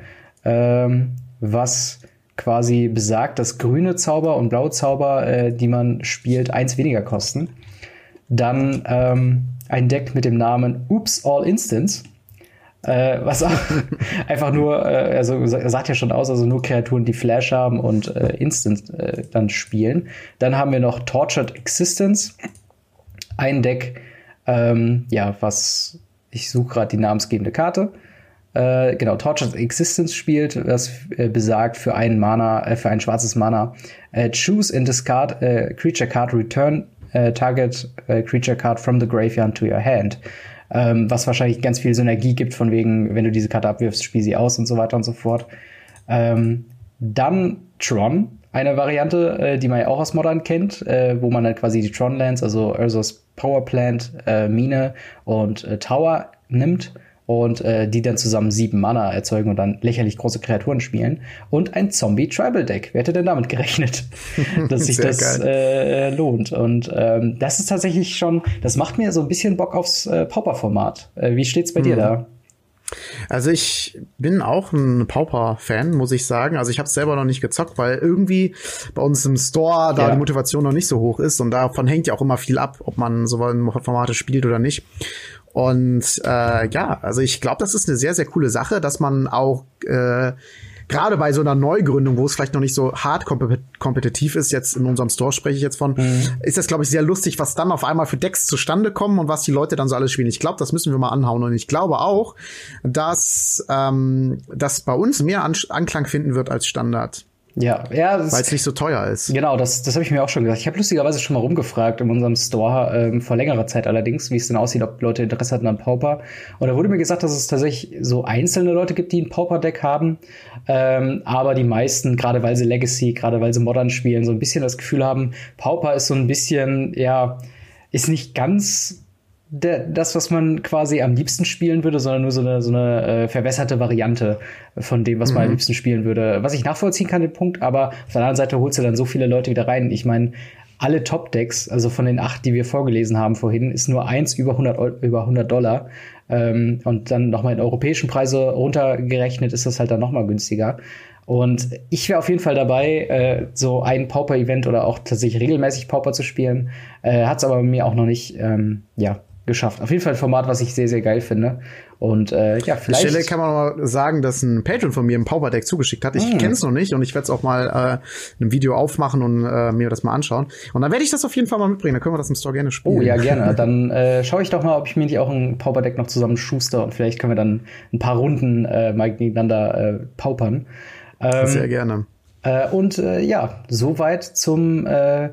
[SPEAKER 2] ähm, was quasi besagt, dass grüne Zauber und blaue Zauber, äh, die man spielt, eins weniger kosten. Dann ähm, ein Deck mit dem Namen Oops All Instants, äh, was auch einfach nur, äh, also sagt ja schon aus, also nur Kreaturen, die Flash haben und äh, Instant äh, dann spielen. Dann haben wir noch Tortured Existence, ein Deck, ähm, ja, was ich suche gerade die namensgebende Karte. Äh, genau, Tortured Existence spielt, das äh, besagt für einen Mana, äh, für ein schwarzes Mana, äh, choose and discard a creature card, return äh, target creature card from the graveyard to your hand. Ähm, was wahrscheinlich ganz viel Synergie gibt, von wegen, wenn du diese Karte abwirfst, spiel sie aus und so weiter und so fort. Ähm, dann Tron, eine Variante, äh, die man ja auch aus Modern kennt, äh, wo man dann quasi die Tron-Lands, also Ursus Power Plant, äh, Mine und äh, Tower nimmt und äh, die dann zusammen sieben Mana erzeugen und dann lächerlich große Kreaturen spielen. Und ein Zombie-Tribal-Deck. Wer hätte denn damit gerechnet, dass sich das äh, lohnt? Und ähm, das ist tatsächlich schon, das macht mir so ein bisschen Bock aufs Pauper-Format. Wie steht's bei hm. dir da?
[SPEAKER 1] Also ich bin auch ein Pauper-Fan, muss ich sagen. Also ich habe es selber noch nicht gezockt, weil irgendwie bei uns im Store da ja. die Motivation noch nicht so hoch ist und davon hängt ja auch immer viel ab, ob man so Formate spielt oder nicht. Und äh, ja, also ich glaube, das ist eine sehr, sehr coole Sache, dass man auch äh, gerade bei so einer Neugründung, wo es vielleicht noch nicht so hart kompetitiv ist, jetzt in unserem Store spreche ich jetzt von, mhm. ist das, glaube ich, sehr lustig, was dann auf einmal für Decks zustande kommen und was die Leute dann so alles spielen. Ich glaube, das müssen wir mal anhauen. Und ich glaube auch, dass ähm, das bei uns mehr An Anklang finden wird als Standard.
[SPEAKER 2] Ja, ja.
[SPEAKER 1] Weil es nicht so teuer ist.
[SPEAKER 2] Genau, das, das habe ich mir auch schon gesagt. Ich habe lustigerweise schon mal rumgefragt in unserem Store, ähm, vor längerer Zeit allerdings, wie es denn aussieht, ob Leute Interesse hatten an Pauper. Und da wurde mir gesagt, dass es tatsächlich so einzelne Leute gibt, die ein Pauper-Deck haben. Ähm, aber die meisten, gerade weil sie Legacy, gerade weil sie Modern spielen, so ein bisschen das Gefühl haben, Pauper ist so ein bisschen, ja, ist nicht ganz das, was man quasi am liebsten spielen würde, sondern nur so eine, so eine äh, verwässerte Variante von dem, was mhm. man am mhm. liebsten spielen würde. Was ich nachvollziehen kann, den Punkt, aber auf der anderen Seite holst du dann so viele Leute wieder rein. Ich meine, alle Top-Decks, also von den acht, die wir vorgelesen haben vorhin, ist nur eins über 100, über 100 Dollar. Ähm, und dann nochmal in europäischen Preise runtergerechnet ist das halt dann nochmal günstiger. Und ich wäre auf jeden Fall dabei, äh, so ein Pauper-Event oder auch tatsächlich regelmäßig Pauper zu spielen. Äh, Hat es aber bei mir auch noch nicht, ähm, ja, geschafft. Auf jeden Fall ein Format, was ich sehr, sehr geil finde. Und äh, ja, vielleicht.
[SPEAKER 1] Stelle kann man mal sagen, dass ein Patron von mir ein Power Deck zugeschickt hat. Ich mm. kenne es noch nicht und ich werde es auch mal äh, ein Video aufmachen und äh, mir das mal anschauen. Und dann werde ich das auf jeden Fall mal mitbringen. Dann können wir das im Store gerne spielen.
[SPEAKER 2] Oh ja, gerne. Dann äh, schaue ich doch mal, ob ich mir nicht auch ein Power Deck noch zusammen schuster und vielleicht können wir dann ein paar Runden äh, mal gegeneinander äh, paupern.
[SPEAKER 1] Ähm, Sehr gerne.
[SPEAKER 2] Äh, und äh, ja, soweit zum äh,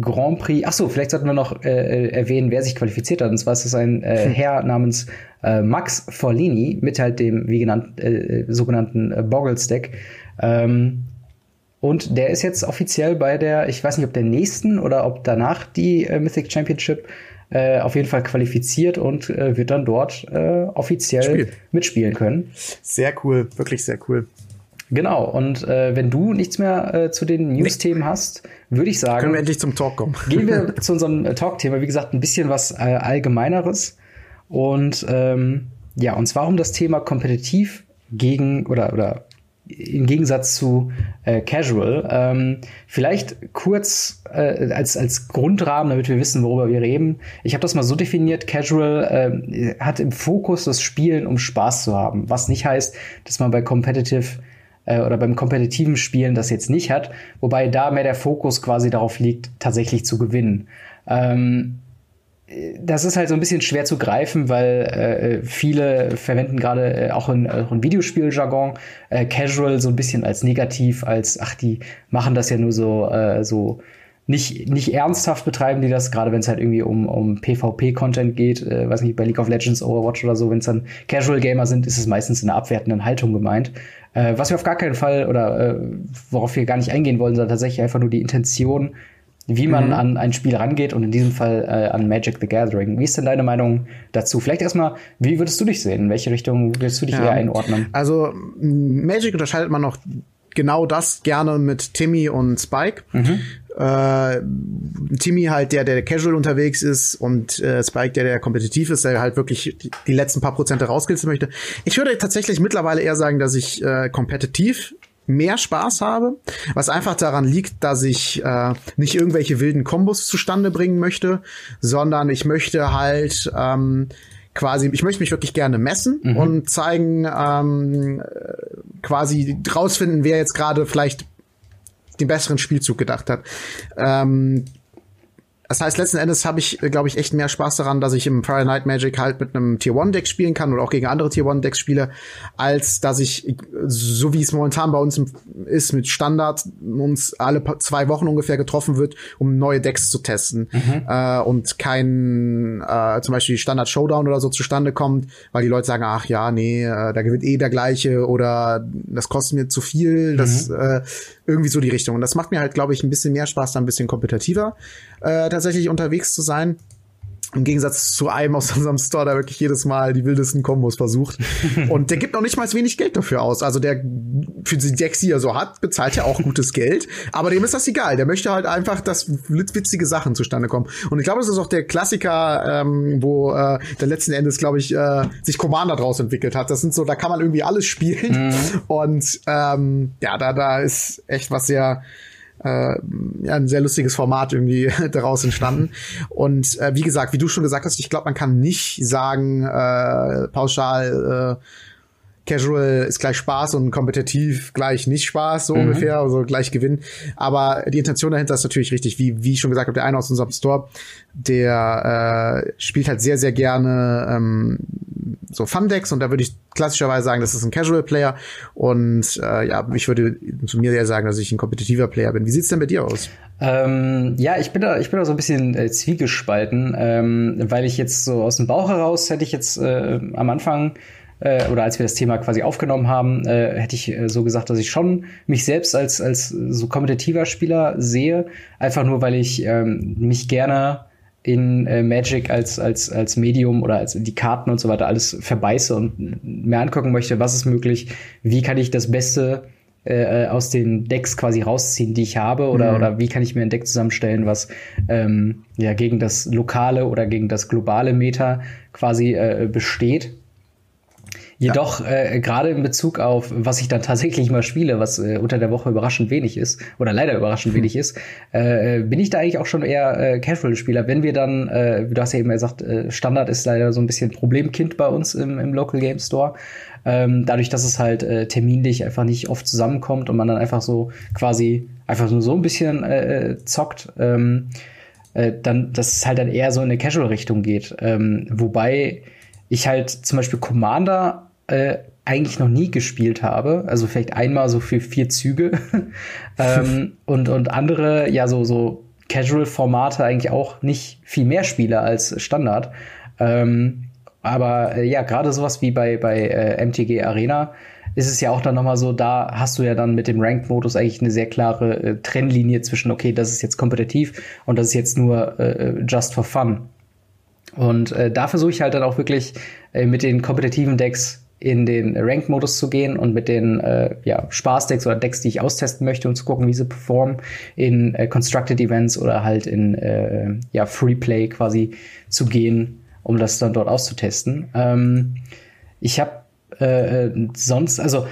[SPEAKER 2] Grand Prix. Ach so, vielleicht sollten wir noch äh, erwähnen, wer sich qualifiziert hat. Und zwar ist es ein äh, hm. Herr namens äh, Max Forlini mit halt dem wie genannt äh, sogenannten äh, Boggles Deck. Ähm, und der ist jetzt offiziell bei der, ich weiß nicht, ob der nächsten oder ob danach die äh, Mythic Championship äh, auf jeden Fall qualifiziert und äh, wird dann dort äh, offiziell Spiel. mitspielen können.
[SPEAKER 1] Sehr cool, wirklich sehr cool.
[SPEAKER 2] Genau, und äh, wenn du nichts mehr äh, zu den News-Themen hast, würde ich sagen.
[SPEAKER 1] Können wir endlich zum Talk kommen.
[SPEAKER 2] gehen wir zu unserem äh, Talk-Thema. Wie gesagt, ein bisschen was äh, Allgemeineres. Und ähm, ja, und zwar um das Thema kompetitiv gegen oder, oder im Gegensatz zu äh, Casual. Ähm, vielleicht kurz äh, als, als Grundrahmen, damit wir wissen, worüber wir reden. Ich habe das mal so definiert, Casual äh, hat im Fokus das Spielen, um Spaß zu haben. Was nicht heißt, dass man bei Competitive äh, oder beim kompetitiven Spielen das jetzt nicht hat, wobei da mehr der Fokus quasi darauf liegt, tatsächlich zu gewinnen. Ähm, das ist halt so ein bisschen schwer zu greifen, weil äh, viele verwenden gerade äh, auch in, in Videospieljargon äh, Casual so ein bisschen als negativ, als ach, die machen das ja nur so, äh, so nicht, nicht ernsthaft betreiben die das, gerade wenn es halt irgendwie um, um PvP-Content geht, äh, weiß nicht, bei League of Legends, Overwatch oder so, wenn es dann Casual Gamer sind, ist es meistens in einer abwertenden Haltung gemeint. Äh, was wir auf gar keinen Fall oder äh, worauf wir gar nicht eingehen wollen, sondern tatsächlich einfach nur die Intention wie man mhm. an ein Spiel rangeht und in diesem Fall äh, an Magic the Gathering. Wie ist denn deine Meinung dazu? Vielleicht erstmal, wie würdest du dich sehen? In welche Richtung würdest du dich ja. eher einordnen?
[SPEAKER 1] Also Magic unterscheidet man noch genau das gerne mit Timmy und Spike. Mhm. Äh, Timmy halt der, der casual unterwegs ist und äh, Spike der, der kompetitiv ist, der halt wirklich die, die letzten paar Prozente rauskilzen möchte. Ich würde tatsächlich mittlerweile eher sagen, dass ich äh, kompetitiv mehr Spaß habe, was einfach daran liegt, dass ich äh, nicht irgendwelche wilden Kombos zustande bringen möchte, sondern ich möchte halt ähm, quasi, ich möchte mich wirklich gerne messen mhm. und zeigen, ähm, quasi rausfinden, wer jetzt gerade vielleicht den besseren Spielzug gedacht hat. Ähm, das heißt, letzten Endes habe ich, glaube ich, echt mehr Spaß daran, dass ich im Friday Night Magic halt mit einem Tier 1 Deck spielen kann oder auch gegen andere Tier 1 Decks spiele, als dass ich, so wie es momentan bei uns ist, mit Standard uns alle zwei Wochen ungefähr getroffen wird, um neue Decks zu testen. Mhm. Äh, und kein, äh, zum Beispiel Standard Showdown oder so zustande kommt, weil die Leute sagen, ach ja, nee, äh, da gewinnt eh der gleiche oder das kostet mir zu viel. Mhm. Das äh, irgendwie so die Richtung. Und das macht mir halt, glaube ich, ein bisschen mehr Spaß, da ein bisschen kompetitiver äh, tatsächlich unterwegs zu sein. Im Gegensatz zu einem aus unserem Store, der wirklich jedes Mal die wildesten Kombos versucht. Und der gibt noch nicht mal wenig Geld dafür aus. Also der für die Decks, die er so hat, bezahlt ja auch gutes Geld. Aber dem ist das egal. Der möchte halt einfach, dass witzige Sachen zustande kommen. Und ich glaube, das ist auch der Klassiker, ähm, wo äh, der letzten Endes, glaube ich, äh, sich Commander draus entwickelt hat. Das sind so, da kann man irgendwie alles spielen. Mhm. Und ähm, ja, da, da ist echt was sehr äh, ja, ein sehr lustiges Format irgendwie daraus entstanden. Und äh, wie gesagt, wie du schon gesagt hast, ich glaube, man kann nicht sagen, äh, pauschal, äh, Casual ist gleich Spaß und kompetitiv gleich nicht Spaß, so mhm. ungefähr, also gleich Gewinn. Aber die Intention dahinter ist natürlich richtig. Wie, wie ich schon gesagt habe, der eine aus unserem Store, der äh, spielt halt sehr, sehr gerne ähm, so Fun-Decks und da würde ich klassischerweise sagen, das ist ein Casual-Player und äh, ja, ich würde zu mir eher sagen, dass ich ein kompetitiver Player bin. Wie sieht's denn bei dir aus?
[SPEAKER 2] Ähm, ja, ich bin da, ich bin da so ein bisschen äh, zwiegespalten, ähm, weil ich jetzt so aus dem Bauch heraus hätte ich jetzt äh, am Anfang äh, oder als wir das Thema quasi aufgenommen haben, äh, hätte ich äh, so gesagt, dass ich schon mich selbst als als so kompetitiver Spieler sehe, einfach nur weil ich ähm, mich gerne in äh, Magic als, als, als Medium oder als die Karten und so weiter alles verbeiße und mir angucken möchte, was ist möglich, wie kann ich das Beste äh, aus den Decks quasi rausziehen, die ich habe, oder, mhm. oder wie kann ich mir ein Deck zusammenstellen, was ähm, ja gegen das lokale oder gegen das globale Meta quasi äh, besteht. Jedoch ja. äh, gerade in Bezug auf, was ich dann tatsächlich mal spiele, was äh, unter der Woche überraschend wenig ist oder leider überraschend hm. wenig ist, äh, bin ich da eigentlich auch schon eher äh, Casual-Spieler. Wenn wir dann, äh, du hast ja eben gesagt, äh, Standard ist leider so ein bisschen Problemkind bei uns im, im Local Game Store. Ähm, dadurch, dass es halt äh, terminlich einfach nicht oft zusammenkommt und man dann einfach so quasi einfach nur so ein bisschen äh, zockt. Ähm, äh, dann, dass es halt dann eher so in eine Casual-Richtung geht. Ähm, wobei ich halt zum Beispiel Commander äh, eigentlich noch nie gespielt habe. Also vielleicht einmal so für vier Züge. ähm, und, und andere, ja, so, so Casual-Formate eigentlich auch nicht viel mehr spiele als Standard. Ähm, aber äh, ja, gerade sowas wie bei, bei äh, MTG Arena ist es ja auch dann nochmal so, da hast du ja dann mit dem Ranked-Modus eigentlich eine sehr klare äh, Trennlinie zwischen, okay, das ist jetzt kompetitiv und das ist jetzt nur äh, just for fun. Und äh, da versuche ich halt dann auch wirklich äh, mit den kompetitiven Decks in den Ranked-Modus zu gehen und mit den äh, ja, Spaß-Decks oder Decks, die ich austesten möchte und zu gucken, wie sie performen, in äh, Constructed Events oder halt in äh, ja, Free Play quasi zu gehen, um das dann dort auszutesten. Ähm, ich habe äh, äh, sonst, also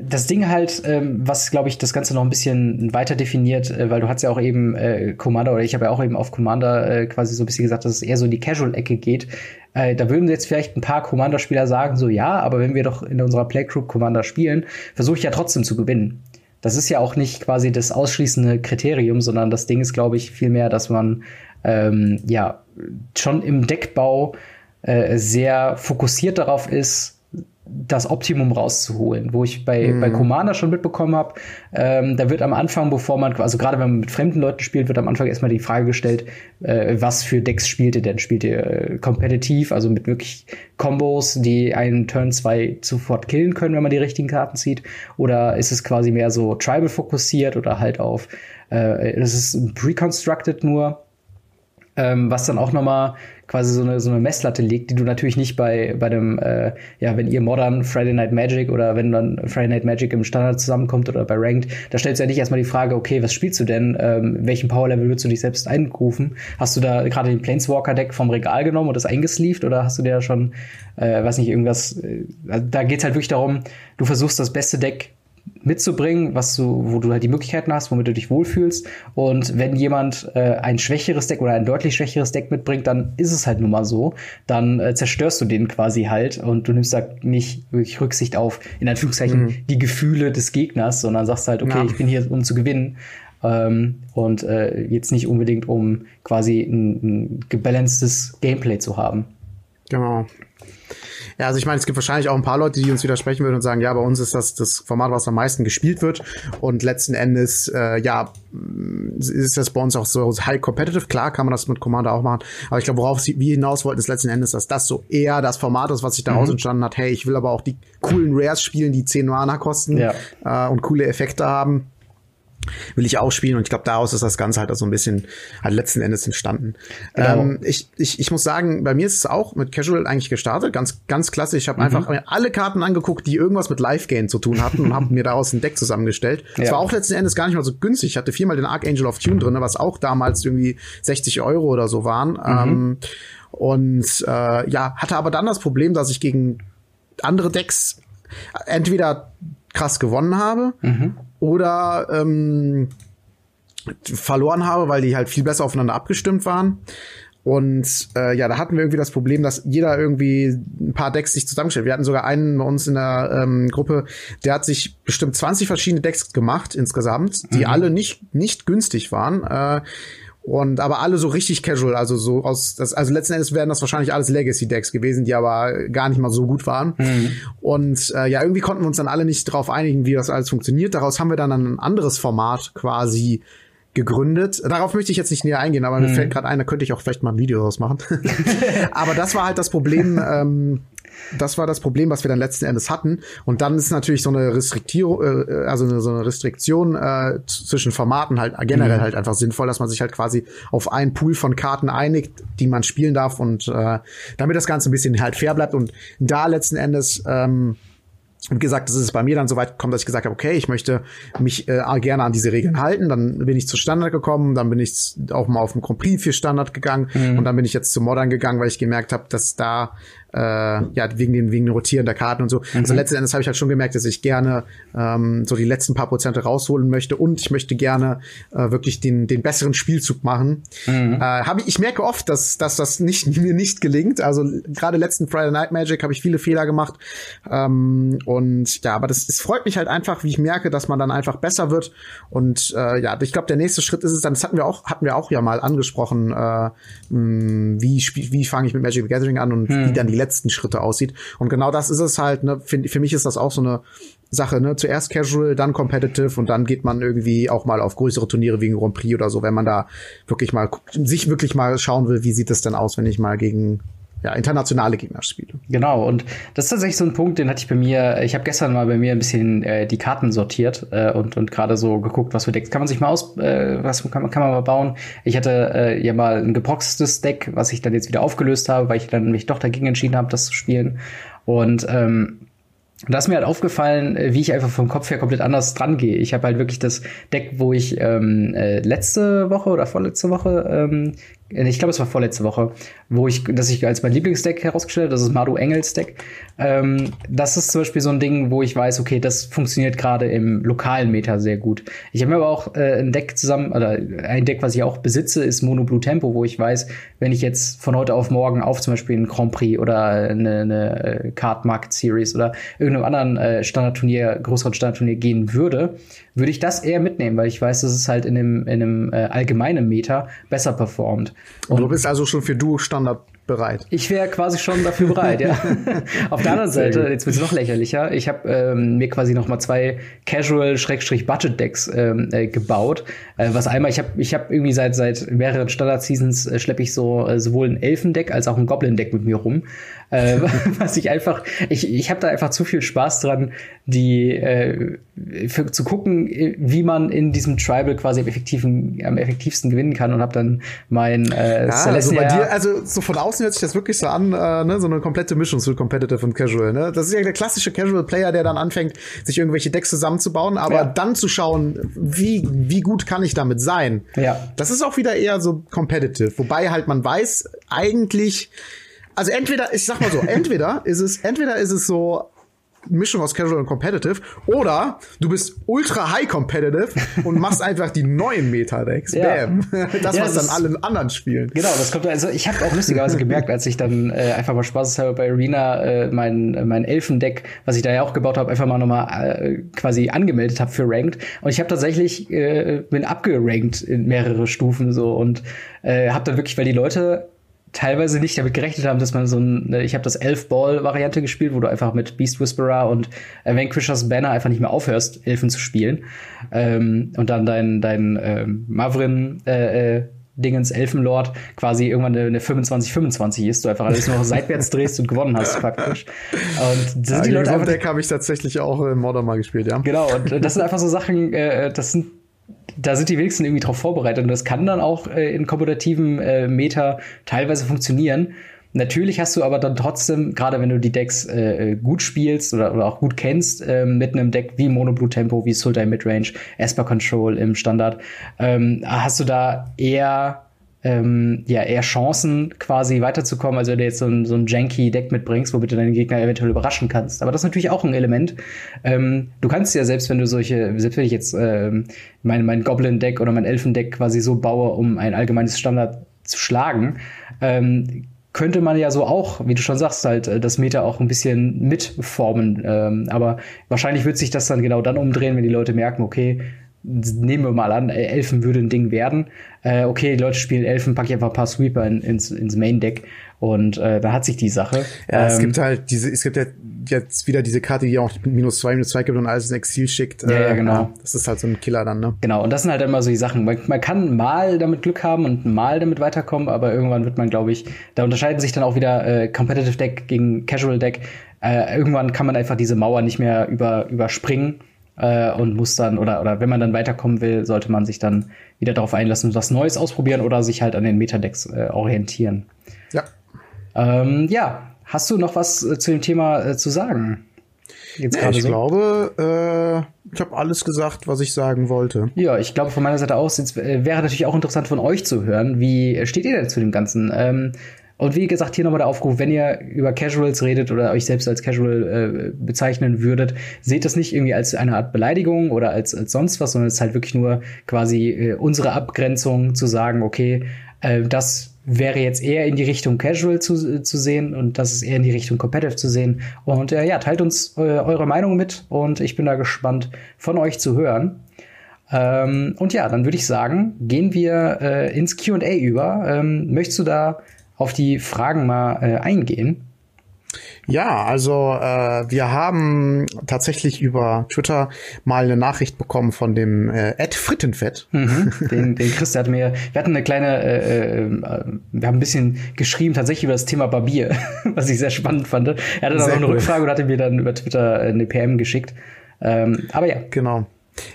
[SPEAKER 2] das Ding halt, ähm, was glaube ich das Ganze noch ein bisschen weiter definiert, äh, weil du hast ja auch eben äh, Commander oder ich habe ja auch eben auf Commander äh, quasi so ein bisschen gesagt, dass es eher so in die Casual-Ecke geht. Äh, da würden jetzt vielleicht ein paar Commander-Spieler sagen, so ja, aber wenn wir doch in unserer Playgroup Commander spielen, versuche ich ja trotzdem zu gewinnen. Das ist ja auch nicht quasi das ausschließende Kriterium, sondern das Ding ist, glaube ich, vielmehr, dass man ähm, ja schon im Deckbau äh, sehr fokussiert darauf ist, das Optimum rauszuholen, wo ich bei, mhm. bei Commander schon mitbekommen habe, ähm, da wird am Anfang, bevor man, also gerade wenn man mit fremden Leuten spielt, wird am Anfang erstmal die Frage gestellt, äh, was für Decks spielt ihr denn? Spielt ihr äh, kompetitiv, also mit wirklich Combos, die einen Turn 2 sofort killen können, wenn man die richtigen Karten zieht? Oder ist es quasi mehr so Tribal fokussiert oder halt auf, äh, das ist Pre-Constructed nur? Ähm, was dann auch nochmal quasi so eine, so eine Messlatte legt, die du natürlich nicht bei, bei dem, äh, ja, wenn ihr Modern Friday Night Magic oder wenn dann Friday Night Magic im Standard zusammenkommt oder bei Ranked, da stellst du ja nicht erstmal die Frage, okay, was spielst du denn? Ähm, welchen Power Level würdest du dich selbst einrufen? Hast du da gerade den Planeswalker-Deck vom Regal genommen und das eingesleeved oder hast du dir schon, äh, weiß nicht, irgendwas, äh, da geht's halt wirklich darum, du versuchst das beste Deck mitzubringen, was du, wo du halt die Möglichkeiten hast, womit du dich wohlfühlst. Und wenn jemand äh, ein schwächeres Deck oder ein deutlich schwächeres Deck mitbringt, dann ist es halt nun mal so. Dann äh, zerstörst du den quasi halt und du nimmst da nicht wirklich Rücksicht auf, in Anführungszeichen, mhm. die Gefühle des Gegners, sondern sagst halt, okay, ja. ich bin hier, um zu gewinnen. Ähm, und äh, jetzt nicht unbedingt, um quasi ein, ein gebalancedes Gameplay zu haben.
[SPEAKER 1] Genau. Ja, also ich meine, es gibt wahrscheinlich auch ein paar Leute, die uns widersprechen würden und sagen, ja, bei uns ist das das Format, was am meisten gespielt wird. Und letzten Endes, äh, ja, ist das bei uns auch so high competitive. Klar kann man das mit Commander auch machen. Aber ich glaube, worauf wir hinaus wollten, ist letzten Endes, dass das so eher das Format ist, was sich daraus mhm. entstanden hat. Hey, ich will aber auch die coolen Rares spielen, die 10 Mana kosten ja. äh, und coole Effekte haben will ich auch spielen und ich glaube, daraus ist das Ganze halt so also ein bisschen halt letzten Endes entstanden. Genau. Ähm, ich, ich, ich muss sagen, bei mir ist es auch mit Casual eigentlich gestartet, ganz, ganz klassisch. Ich habe mhm. einfach alle Karten angeguckt, die irgendwas mit Live-Game zu tun hatten und habe mir daraus ein Deck zusammengestellt. Es ja. war auch letzten Endes gar nicht mal so günstig. Ich hatte viermal den Archangel of Tune drin, was auch damals irgendwie 60 Euro oder so waren. Mhm. Ähm, und äh, ja, hatte aber dann das Problem, dass ich gegen andere Decks entweder krass gewonnen habe mhm oder ähm, verloren habe, weil die halt viel besser aufeinander abgestimmt waren. Und äh, ja, da hatten wir irgendwie das Problem, dass jeder irgendwie ein paar Decks sich zusammenstellt. Wir hatten sogar einen bei uns in der ähm, Gruppe, der hat sich bestimmt 20 verschiedene Decks gemacht insgesamt, die mhm. alle nicht nicht günstig waren. Äh, und aber alle so richtig casual, also so aus das, also letzten Endes wären das wahrscheinlich alles Legacy Decks gewesen, die aber gar nicht mal so gut waren. Mhm. Und äh, ja, irgendwie konnten wir uns dann alle nicht darauf einigen, wie das alles funktioniert. Daraus haben wir dann ein anderes Format quasi gegründet. Darauf möchte ich jetzt nicht näher eingehen, aber mhm. mir fällt gerade ein, da könnte ich auch vielleicht mal ein Video draus machen. aber das war halt das Problem, ähm, das war das Problem, was wir dann letzten Endes hatten. Und dann ist natürlich so eine Restriktierung, äh, also eine, so eine Restriktion äh, zwischen Formaten halt generell mhm. halt einfach sinnvoll, dass man sich halt quasi auf einen Pool von Karten einigt, die man spielen darf und äh, damit das Ganze ein bisschen halt fair bleibt. Und da letzten Endes ähm, wie gesagt, das ist bei mir dann so weit gekommen, dass ich gesagt habe, okay, ich möchte mich äh, gerne an diese Regeln halten. Dann bin ich zu Standard gekommen, dann bin ich auch mal auf den Grand Prix für Standard gegangen mhm. und dann bin ich jetzt zu Modern gegangen, weil ich gemerkt habe, dass da äh, ja wegen den wegen den Rotieren der Karten und so. Also mhm. Also letzten Endes habe ich halt schon gemerkt, dass ich gerne ähm, so die letzten paar Prozente rausholen möchte und ich möchte gerne äh, wirklich den den besseren Spielzug machen. Mhm. Äh, hab ich, ich merke oft, dass dass das nicht mir nicht gelingt. Also gerade letzten Friday Night Magic habe ich viele Fehler gemacht ähm, und ja, aber das es freut mich halt einfach, wie ich merke, dass man dann einfach besser wird und äh, ja, ich glaube, der nächste Schritt ist es dann. Das hatten wir auch hatten wir auch ja mal angesprochen, äh, mh, wie wie fange ich mit Magic the Gathering an und mhm. wie dann die letzten Schritte aussieht. Und genau das ist es halt, ne? Für, für mich ist das auch so eine Sache, ne? Zuerst casual, dann competitive und dann geht man irgendwie auch mal auf größere Turniere wie ein Grand Prix oder so, wenn man da wirklich mal sich wirklich mal schauen will, wie sieht es denn aus, wenn ich mal gegen ja, internationale Gegner spiele.
[SPEAKER 2] Genau, und das ist tatsächlich so ein Punkt, den hatte ich bei mir, ich habe gestern mal bei mir ein bisschen äh, die Karten sortiert äh, und, und gerade so geguckt, was für Decks kann man sich mal aus, äh, was kann, man kann man mal bauen. Ich hatte äh, ja mal ein geproxtes Deck, was ich dann jetzt wieder aufgelöst habe, weil ich dann mich doch dagegen entschieden habe, das zu spielen. Und ähm, da ist mir halt aufgefallen, äh, wie ich einfach vom Kopf her komplett anders dran gehe. Ich habe halt wirklich das Deck, wo ich ähm, äh, letzte Woche oder vorletzte Woche ähm, äh, ich glaube, es war vorletzte Woche, wo ich, dass ich als mein Lieblingsdeck herausgestellt habe, das ist Madu Engels Deck. Ähm, das ist zum Beispiel so ein Ding, wo ich weiß, okay, das funktioniert gerade im lokalen Meta sehr gut. Ich habe mir aber auch äh, ein Deck zusammen, oder ein Deck, was ich auch besitze, ist Mono Blue Tempo, wo ich weiß, wenn ich jetzt von heute auf morgen auf zum Beispiel ein Grand Prix oder eine, eine äh, Card Market Series oder irgendeinem anderen äh, Standardturnier, größeren Standardturnier gehen würde, würde ich das eher mitnehmen, weil ich weiß, dass es halt in einem, in einem äh, allgemeinen Meter besser performt.
[SPEAKER 1] Und du bist also schon für Duo-Standard bereit.
[SPEAKER 2] Ich wäre quasi schon dafür bereit, ja. Auf der anderen Seite, jetzt wird es noch lächerlicher, ich habe ähm, mir quasi noch mal zwei Casual-Budget-Decks ähm, äh, gebaut. Äh, was einmal, ich habe ich hab irgendwie seit seit mehreren Standard-Seasons äh, schleppe ich so äh, sowohl ein Elfendeck als auch ein Goblin-Deck mit mir rum. Äh, was ich einfach, ich, ich habe da einfach zu viel Spaß dran, die äh, für, zu gucken, wie man in diesem Tribal quasi am, effektiven, am effektivsten gewinnen kann und habe dann mein
[SPEAKER 1] äh, ja, also bei dir, also so von außen hört sich das wirklich so an, äh, ne, so eine komplette Mischung zu Competitive und Casual. Ne? Das ist ja der klassische Casual-Player, der dann anfängt, sich irgendwelche Decks zusammenzubauen, aber ja. dann zu schauen, wie, wie gut kann ich damit sein.
[SPEAKER 2] Ja.
[SPEAKER 1] Das ist auch wieder eher so competitive, wobei halt man weiß, eigentlich also entweder, ich sag mal so, entweder ist es, entweder ist es so Mischung aus Casual und Competitive oder du bist ultra high competitive und machst einfach die neuen Meta-Decks.
[SPEAKER 2] Ja.
[SPEAKER 1] Bam. Das,
[SPEAKER 2] ja,
[SPEAKER 1] was
[SPEAKER 2] das
[SPEAKER 1] dann alle anderen spielen.
[SPEAKER 2] Genau, das kommt also ich habe auch lustigerweise gemerkt, als ich dann äh, einfach mal spaßeshalber bei Arena äh, mein mein Elfendeck, was ich da ja auch gebaut habe, einfach mal nochmal äh, quasi angemeldet habe für Ranked und ich habe tatsächlich äh, bin abgerankt in mehrere Stufen so und äh, habe dann wirklich, weil die Leute teilweise nicht damit gerechnet haben, dass man so ein, ich habe das Elf-Ball-Variante gespielt, wo du einfach mit Beast Whisperer und äh, Vanquishers Banner einfach nicht mehr aufhörst, Elfen zu spielen. Ähm, und dann dein, dein äh, Mavrin äh, äh, Dingens Elfenlord quasi irgendwann eine, eine 25-25 ist, du einfach alles nur seitwärts drehst und gewonnen hast, praktisch.
[SPEAKER 1] Und das sind ja, die Leute einfach. Deck habe ich tatsächlich auch in Modern mal gespielt, ja.
[SPEAKER 2] Genau, und das sind einfach so Sachen, äh, das sind da sind die wenigsten irgendwie drauf vorbereitet und das kann dann auch äh, in kompetitiven äh, Meta teilweise funktionieren. Natürlich hast du aber dann trotzdem, gerade wenn du die Decks äh, gut spielst oder, oder auch gut kennst, äh, mit einem Deck wie Mono Blue Tempo, wie Sultai Midrange, Esper Control im Standard, ähm, hast du da eher ähm, ja, eher Chancen, quasi weiterzukommen, als wenn du jetzt so ein, so ein janky Deck mitbringst, womit du deinen Gegner eventuell überraschen kannst. Aber das ist natürlich auch ein Element. Ähm, du kannst ja selbst, wenn du solche, selbst wenn ich jetzt ähm, mein, mein Goblin-Deck oder mein Elfen-Deck quasi so baue, um ein allgemeines Standard zu schlagen, ähm, könnte man ja so auch, wie du schon sagst, halt äh, das Meta auch ein bisschen mitformen. Ähm, aber wahrscheinlich wird sich das dann genau dann umdrehen, wenn die Leute merken, okay, nehmen wir mal an, Elfen würde ein Ding werden. Äh, okay, die Leute spielen Elfen, packe ich einfach ein paar Sweeper in, ins, ins Main-Deck und äh, da hat sich die Sache.
[SPEAKER 1] Ja, ähm, es gibt halt diese, es gibt ja jetzt wieder diese Karte, die auch minus zwei, minus zwei gibt und alles in Exil schickt.
[SPEAKER 2] Ja, ja, äh, genau.
[SPEAKER 1] Das ist halt so ein Killer dann, ne?
[SPEAKER 2] Genau, und das sind halt immer so die Sachen. Man, man kann mal damit Glück haben und mal damit weiterkommen, aber irgendwann wird man, glaube ich, da unterscheiden sich dann auch wieder äh, Competitive Deck gegen Casual Deck. Äh, irgendwann kann man einfach diese Mauer nicht mehr über, überspringen äh, und muss dann, oder, oder wenn man dann weiterkommen will, sollte man sich dann wieder darauf einlassen, was Neues ausprobieren oder sich halt an den Metadecks äh, orientieren.
[SPEAKER 1] Ja.
[SPEAKER 2] Ähm, ja, hast du noch was äh, zu dem Thema äh, zu sagen?
[SPEAKER 1] Jetzt nee, ich so? glaube, äh, ich habe alles gesagt, was ich sagen wollte.
[SPEAKER 2] Ja, ich glaube von meiner Seite aus, jetzt äh, wäre natürlich auch interessant von euch zu hören. Wie steht ihr denn zu dem Ganzen? Ähm, und wie gesagt, hier nochmal der Aufruf, wenn ihr über Casuals redet oder euch selbst als Casual äh, bezeichnen würdet, seht das nicht irgendwie als eine Art Beleidigung oder als, als sonst was, sondern es ist halt wirklich nur quasi äh, unsere Abgrenzung zu sagen, okay, äh, das wäre jetzt eher in die Richtung Casual zu, zu sehen und das ist eher in die Richtung Competitive zu sehen. Und äh, ja, teilt uns äh, eure Meinung mit und ich bin da gespannt von euch zu hören. Ähm, und ja, dann würde ich sagen, gehen wir äh, ins QA über. Ähm, möchtest du da auf die Fragen mal äh, eingehen?
[SPEAKER 1] Ja, also äh, wir haben tatsächlich über Twitter mal eine Nachricht bekommen von dem äh, Ed Frittenfett.
[SPEAKER 2] Mhm, den, den Chris, der hat mir, wir hatten eine kleine, äh, äh, wir haben ein bisschen geschrieben tatsächlich über das Thema Barbier, was ich sehr spannend fand. Er hatte dann sehr noch eine cool. Rückfrage und hatte mir dann über Twitter äh, eine PM geschickt. Ähm, aber ja.
[SPEAKER 1] Genau.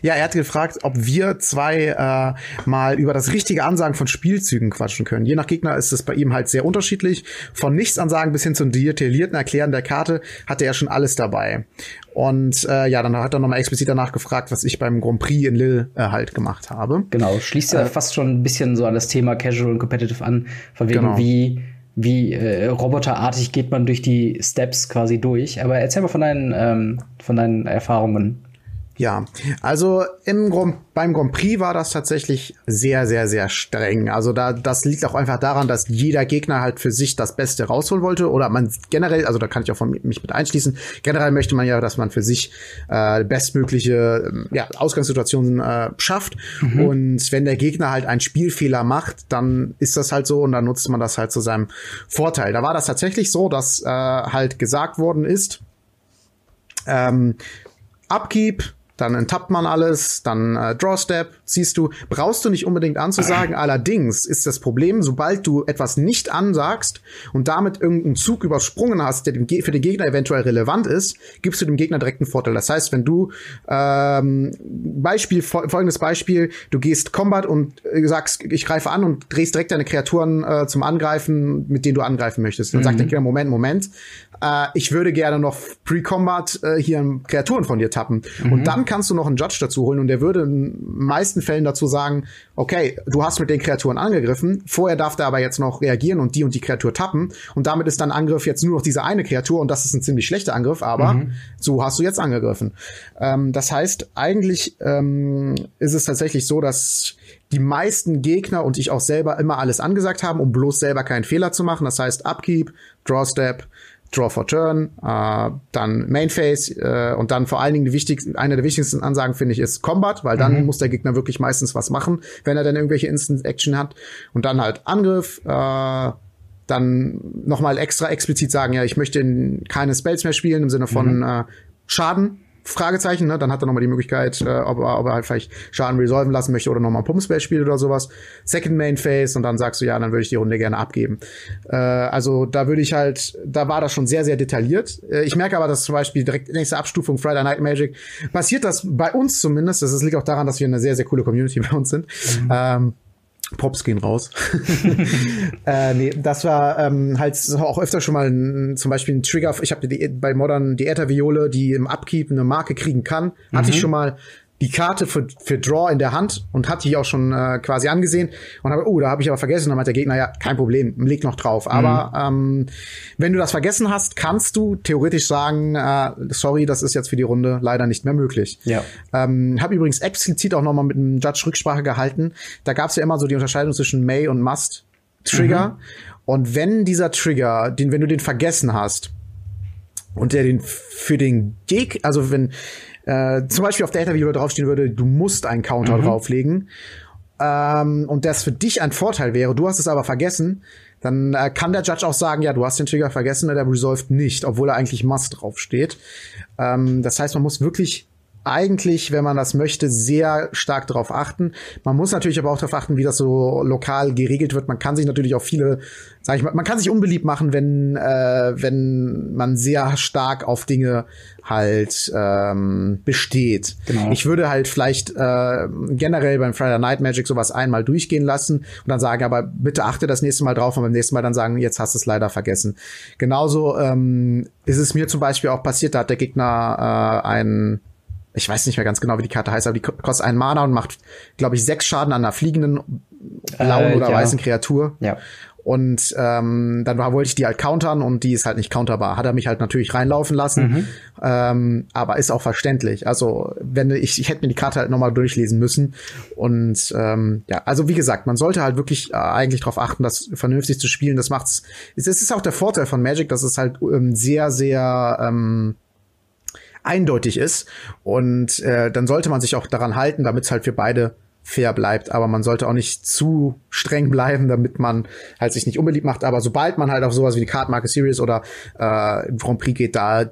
[SPEAKER 1] Ja, er hat gefragt, ob wir zwei äh, mal über das richtige Ansagen von Spielzügen quatschen können. Je nach Gegner ist es bei ihm halt sehr unterschiedlich. Von Nichtsansagen bis hin zum detaillierten Erklären der Karte hatte er schon alles dabei. Und äh, ja, dann hat er nochmal explizit danach gefragt, was ich beim Grand Prix in Lille äh, halt gemacht habe.
[SPEAKER 2] Genau, schließt ja äh, fast schon ein bisschen so an das Thema Casual und Competitive an, von wegen genau. wie wie äh, roboterartig geht man durch die Steps quasi durch. Aber erzähl mal von deinen, ähm, von deinen Erfahrungen.
[SPEAKER 1] Ja, also im Grand, beim Grand Prix war das tatsächlich sehr, sehr, sehr streng. Also da, das liegt auch einfach daran, dass jeder Gegner halt für sich das Beste rausholen wollte. Oder man generell, also da kann ich auch von mich mit einschließen, generell möchte man ja, dass man für sich äh, bestmögliche ähm, ja, Ausgangssituationen äh, schafft. Mhm. Und wenn der Gegner halt einen Spielfehler macht, dann ist das halt so und dann nutzt man das halt zu seinem Vorteil. Da war das tatsächlich so, dass äh, halt gesagt worden ist, ähm, Upkeep dann enttappt man alles, dann äh, Drawstep, siehst du, brauchst du nicht unbedingt anzusagen. Allerdings ist das Problem, sobald du etwas nicht ansagst und damit irgendeinen Zug übersprungen hast, der für den Gegner eventuell relevant ist, gibst du dem Gegner direkt einen Vorteil. Das heißt, wenn du ähm, Beispiel, folgendes Beispiel, du gehst Combat und äh, sagst, ich greife an und drehst direkt deine Kreaturen äh, zum Angreifen, mit denen du angreifen möchtest. Dann mhm. sagt der Gegner, Moment, Moment, äh, ich würde gerne noch Pre-Combat äh, hier Kreaturen von dir tappen. Mhm. Und dann kannst du noch einen Judge dazu holen und der würde in den meisten Fällen dazu sagen, okay, du hast mit den Kreaturen angegriffen, vorher darf der aber jetzt noch reagieren und die und die Kreatur tappen und damit ist dann Angriff jetzt nur noch diese eine Kreatur und das ist ein ziemlich schlechter Angriff, aber mhm. so hast du jetzt angegriffen. Ähm, das heißt, eigentlich ähm, ist es tatsächlich so, dass die meisten Gegner und ich auch selber immer alles angesagt haben, um bloß selber keinen Fehler zu machen. Das heißt Upkeep, Drawstep, Draw for Turn, äh, dann Main Phase äh, und dann vor allen Dingen die wichtigsten, eine der wichtigsten Ansagen finde ich ist Combat, weil dann mhm. muss der Gegner wirklich meistens was machen, wenn er dann irgendwelche Instant Action hat und dann halt Angriff, äh, dann nochmal extra explizit sagen, ja, ich möchte keine Spells mehr spielen im Sinne von mhm. äh, Schaden Fragezeichen, ne? Dann hat er nochmal die Möglichkeit, äh, ob, er, ob er halt vielleicht Schaden resolven lassen möchte oder nochmal Pumpspell spielt oder sowas. Second Main Phase und dann sagst du, ja, dann würde ich die Runde gerne abgeben. Äh, also da würde ich halt, da war das schon sehr, sehr detailliert. Äh, ich merke aber, dass zum Beispiel direkt nächste Abstufung Friday Night Magic passiert das bei uns zumindest. Das liegt auch daran, dass wir eine sehr, sehr coole Community bei uns sind. Mhm. Ähm, Pops gehen raus. äh, nee, das war ähm, halt auch öfter schon mal ein, zum Beispiel ein Trigger. Ich habe bei Modern die Äther-Viole, die im Upkeep eine Marke kriegen kann, hatte ich mhm. schon mal die Karte für, für Draw in der Hand und hatte ich auch schon äh, quasi angesehen und habe, oh, da habe ich aber vergessen. Dann hat der Gegner, ja, kein Problem, leg noch drauf. Mhm. Aber ähm, wenn du das vergessen hast, kannst du theoretisch sagen, äh, sorry, das ist jetzt für die Runde leider nicht mehr möglich.
[SPEAKER 2] Ja.
[SPEAKER 1] Ähm, habe übrigens explizit auch noch mal mit einem Judge Rücksprache gehalten. Da gab es ja immer so die Unterscheidung zwischen May und Must Trigger. Mhm. Und wenn dieser Trigger, den, wenn du den vergessen hast, und der den für den Gegner, also wenn äh, zum Beispiel auf der Ether-Video draufstehen würde, du musst einen Counter mhm. drauflegen ähm, und das für dich ein Vorteil wäre, du hast es aber vergessen, dann äh, kann der Judge auch sagen, ja, du hast den Trigger vergessen, der resolved nicht, obwohl er eigentlich Must draufsteht. Ähm, das heißt, man muss wirklich eigentlich, wenn man das möchte, sehr stark darauf achten. Man muss natürlich aber auch darauf achten, wie das so lokal geregelt wird. Man kann sich natürlich auch viele, sag ich mal, man kann sich unbeliebt machen, wenn äh, wenn man sehr stark auf Dinge halt ähm, besteht. Genau. Ich würde halt vielleicht äh, generell beim Friday Night Magic sowas einmal durchgehen lassen und dann sagen, aber bitte achte das nächste Mal drauf und beim nächsten Mal dann sagen, jetzt hast du es leider vergessen. Genauso ähm, ist es mir zum Beispiel auch passiert, da hat der Gegner äh, einen ich weiß nicht mehr ganz genau, wie die Karte heißt, aber die kostet einen Mana und macht, glaube ich, sechs Schaden an einer fliegenden blauen äh, oder ja. weißen Kreatur.
[SPEAKER 2] Ja.
[SPEAKER 1] Und ähm, dann wollte ich die halt countern und die ist halt nicht counterbar. Hat er mich halt natürlich reinlaufen lassen, mhm. ähm, aber ist auch verständlich. Also wenn ich, ich hätte mir die Karte halt nochmal durchlesen müssen. Und ähm, ja, also wie gesagt, man sollte halt wirklich äh, eigentlich darauf achten, das vernünftig zu spielen. Das macht's. Es ist auch der Vorteil von Magic, dass es halt ähm, sehr, sehr ähm, eindeutig ist. Und äh, dann sollte man sich auch daran halten, damit es halt für beide fair bleibt. Aber man sollte auch nicht zu streng bleiben, damit man halt sich nicht unbeliebt macht. Aber sobald man halt auf sowas wie die Cardmarke Series oder äh, Grand Prix geht, da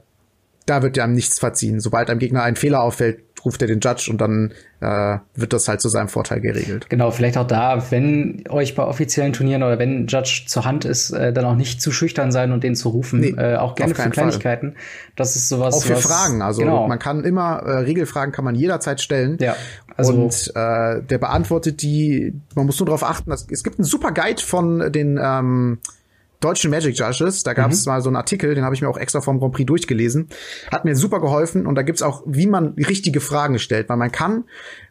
[SPEAKER 1] da wird einem nichts verziehen. Sobald einem Gegner ein Fehler auffällt, ruft er den Judge und dann äh, wird das halt zu seinem Vorteil geregelt.
[SPEAKER 2] Genau, vielleicht auch da, wenn euch bei offiziellen Turnieren oder wenn ein Judge zur Hand ist, äh, dann auch nicht zu schüchtern sein und den zu rufen. Nee, äh, auch gerne für Kleinigkeiten. Fall. Das ist sowas.
[SPEAKER 1] Auch für was, Fragen. Also genau. man kann immer, äh, Regelfragen kann man jederzeit stellen. Ja. Also, und äh, der beantwortet die, man muss nur darauf achten, dass, es gibt einen super Guide von den ähm, deutschen Magic Judges. Da gab es mhm. mal so einen Artikel, den habe ich mir auch extra vom Grand Prix durchgelesen. Hat mir super geholfen und da gibt's auch, wie man richtige Fragen stellt. Weil man kann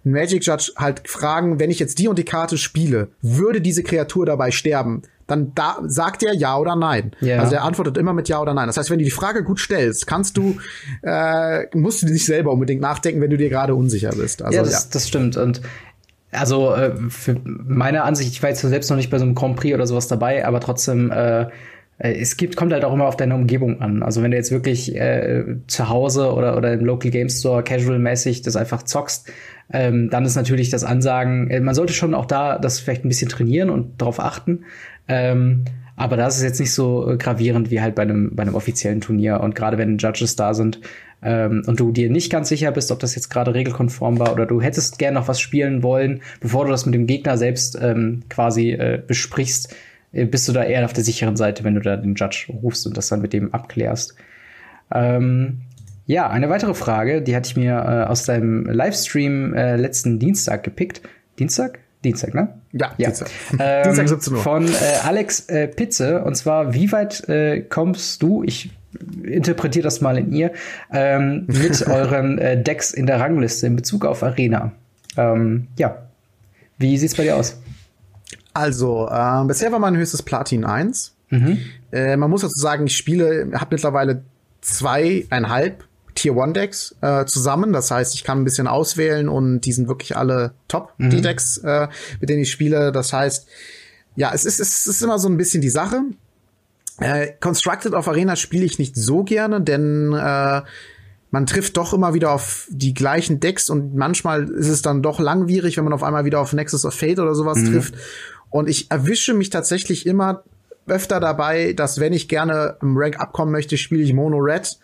[SPEAKER 1] einen Magic Judge halt fragen, wenn ich jetzt die und die Karte spiele, würde diese Kreatur dabei sterben? Dann da sagt er ja oder nein. Yeah. Also er antwortet immer mit ja oder nein. Das heißt, wenn du die Frage gut stellst, kannst du, äh, musst du nicht selber unbedingt nachdenken, wenn du dir gerade unsicher bist.
[SPEAKER 2] Also, ja, das, ja. das stimmt. Und also äh, für meine Ansicht, ich war jetzt selbst noch nicht bei so einem Grand Prix oder sowas dabei, aber trotzdem, äh, äh, es gibt, kommt halt auch immer auf deine Umgebung an. Also wenn du jetzt wirklich äh, zu Hause oder, oder im Local Game Store casual-mäßig das einfach zockst, ähm, dann ist natürlich das Ansagen, äh, man sollte schon auch da das vielleicht ein bisschen trainieren und darauf achten. Ähm, aber das ist jetzt nicht so gravierend wie halt bei einem, bei einem offiziellen Turnier. Und gerade wenn Judges da sind, ähm, und du dir nicht ganz sicher bist, ob das jetzt gerade regelkonform war oder du hättest gern noch was spielen wollen, bevor du das mit dem Gegner selbst ähm, quasi äh, besprichst, äh, bist du da eher auf der sicheren Seite, wenn du da den Judge rufst und das dann mit dem abklärst. Ähm, ja, eine weitere Frage, die hatte ich mir äh, aus deinem Livestream äh, letzten Dienstag gepickt. Dienstag? Dienstag, ne?
[SPEAKER 1] Ja,
[SPEAKER 2] ja.
[SPEAKER 1] Dienstag.
[SPEAKER 2] Ähm, Dienstag 17 Uhr. Von äh, Alex äh, Pitze. Und zwar, wie weit äh, kommst du, ich interpretiere das mal in ihr, ähm, mit euren äh, Decks in der Rangliste in Bezug auf Arena. Ähm, ja. Wie sieht's bei dir aus?
[SPEAKER 1] Also, äh, bisher war mein höchstes Platin 1. Mhm. Äh, man muss dazu sagen, ich spiele, habe mittlerweile zweieinhalb Tier One Decks äh, zusammen. Das heißt, ich kann ein bisschen auswählen und die sind wirklich alle top, mhm. die Decks, äh, mit denen ich spiele. Das heißt, ja, es ist, es ist immer so ein bisschen die Sache. Äh, Constructed auf Arena spiele ich nicht so gerne, denn äh, man trifft doch immer wieder auf die gleichen Decks und manchmal ist es dann doch langwierig, wenn man auf einmal wieder auf Nexus of Fate oder sowas mhm. trifft. Und ich erwische mich tatsächlich immer öfter dabei, dass wenn ich gerne im Rank abkommen möchte, spiele ich Mono Red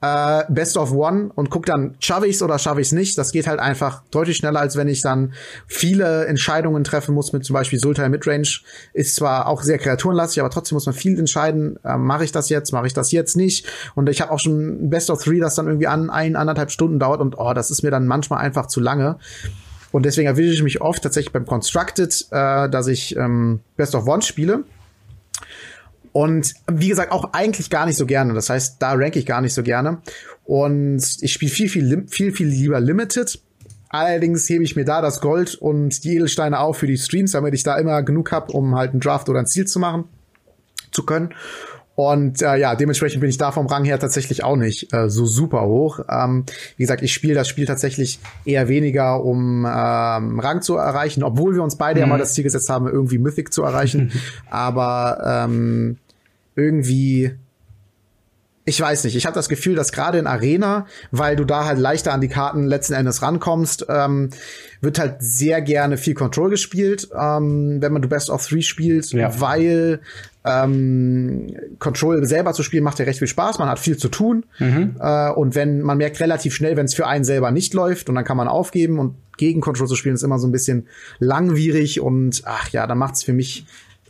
[SPEAKER 1] äh, Best of One und guck dann, schaffe ich's oder schaffe ich's nicht. Das geht halt einfach deutlich schneller, als wenn ich dann viele Entscheidungen treffen muss, mit zum Beispiel Sultai Midrange. Ist zwar auch sehr kreaturenlastig, aber trotzdem muss man viel entscheiden. Äh, mache ich das jetzt, mache ich das jetzt nicht? Und ich habe auch schon Best of Three, das dann irgendwie an ein, anderthalb Stunden dauert und oh, das ist mir dann manchmal einfach zu lange. Und deswegen erwische ich mich oft tatsächlich beim Constructed, äh, dass ich ähm, Best of One spiele und wie gesagt, auch eigentlich gar nicht so gerne. Das heißt, da ranke ich gar nicht so gerne. Und ich spiele viel, viel, viel, viel lieber Limited. Allerdings hebe ich mir da das Gold und die Edelsteine auf für die Streams, damit ich da immer genug habe, um halt einen Draft oder ein Ziel zu machen zu können. Und äh, ja, dementsprechend bin ich da vom Rang her tatsächlich auch nicht äh, so super hoch. Ähm, wie gesagt, ich spiele das Spiel tatsächlich eher weniger, um ähm, Rang zu erreichen, obwohl wir uns beide mhm. ja mal das Ziel gesetzt haben, irgendwie Mythic zu erreichen. Aber ähm, irgendwie ich weiß nicht, ich habe das Gefühl, dass gerade in Arena, weil du da halt leichter an die Karten letzten Endes rankommst, ähm, wird halt sehr gerne viel Control gespielt, ähm, wenn man du Best of Three spielst, ja. weil ähm, Control selber zu spielen macht ja recht viel Spaß, man hat viel zu tun mhm. äh, und wenn man merkt relativ schnell, wenn es für einen selber nicht läuft und dann kann man aufgeben und gegen Control zu spielen ist immer so ein bisschen langwierig und ach ja, dann macht es für mich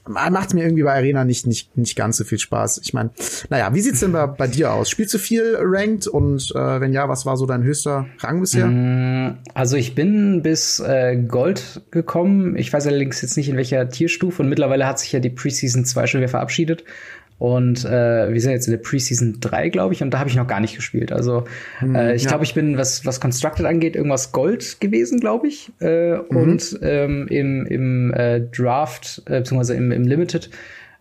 [SPEAKER 1] macht mir irgendwie bei Arena nicht, nicht, nicht ganz so viel Spaß. Ich meine, naja, wie sieht's denn bei, bei dir aus? Spielst du viel Ranked und äh, wenn ja, was war so dein höchster Rang bisher?
[SPEAKER 2] Mm, also ich bin bis äh, Gold gekommen. Ich weiß allerdings jetzt nicht in welcher Tierstufe und mittlerweile hat sich ja die Preseason 2 schon wieder verabschiedet. Und äh, wir sind jetzt in der Preseason 3, glaube ich, und da habe ich noch gar nicht gespielt. Also hm, äh, ich ja. glaube, ich bin, was, was Constructed angeht, irgendwas Gold gewesen, glaube ich. Äh, mhm. Und ähm, im, im äh, Draft, äh, beziehungsweise im, im Limited,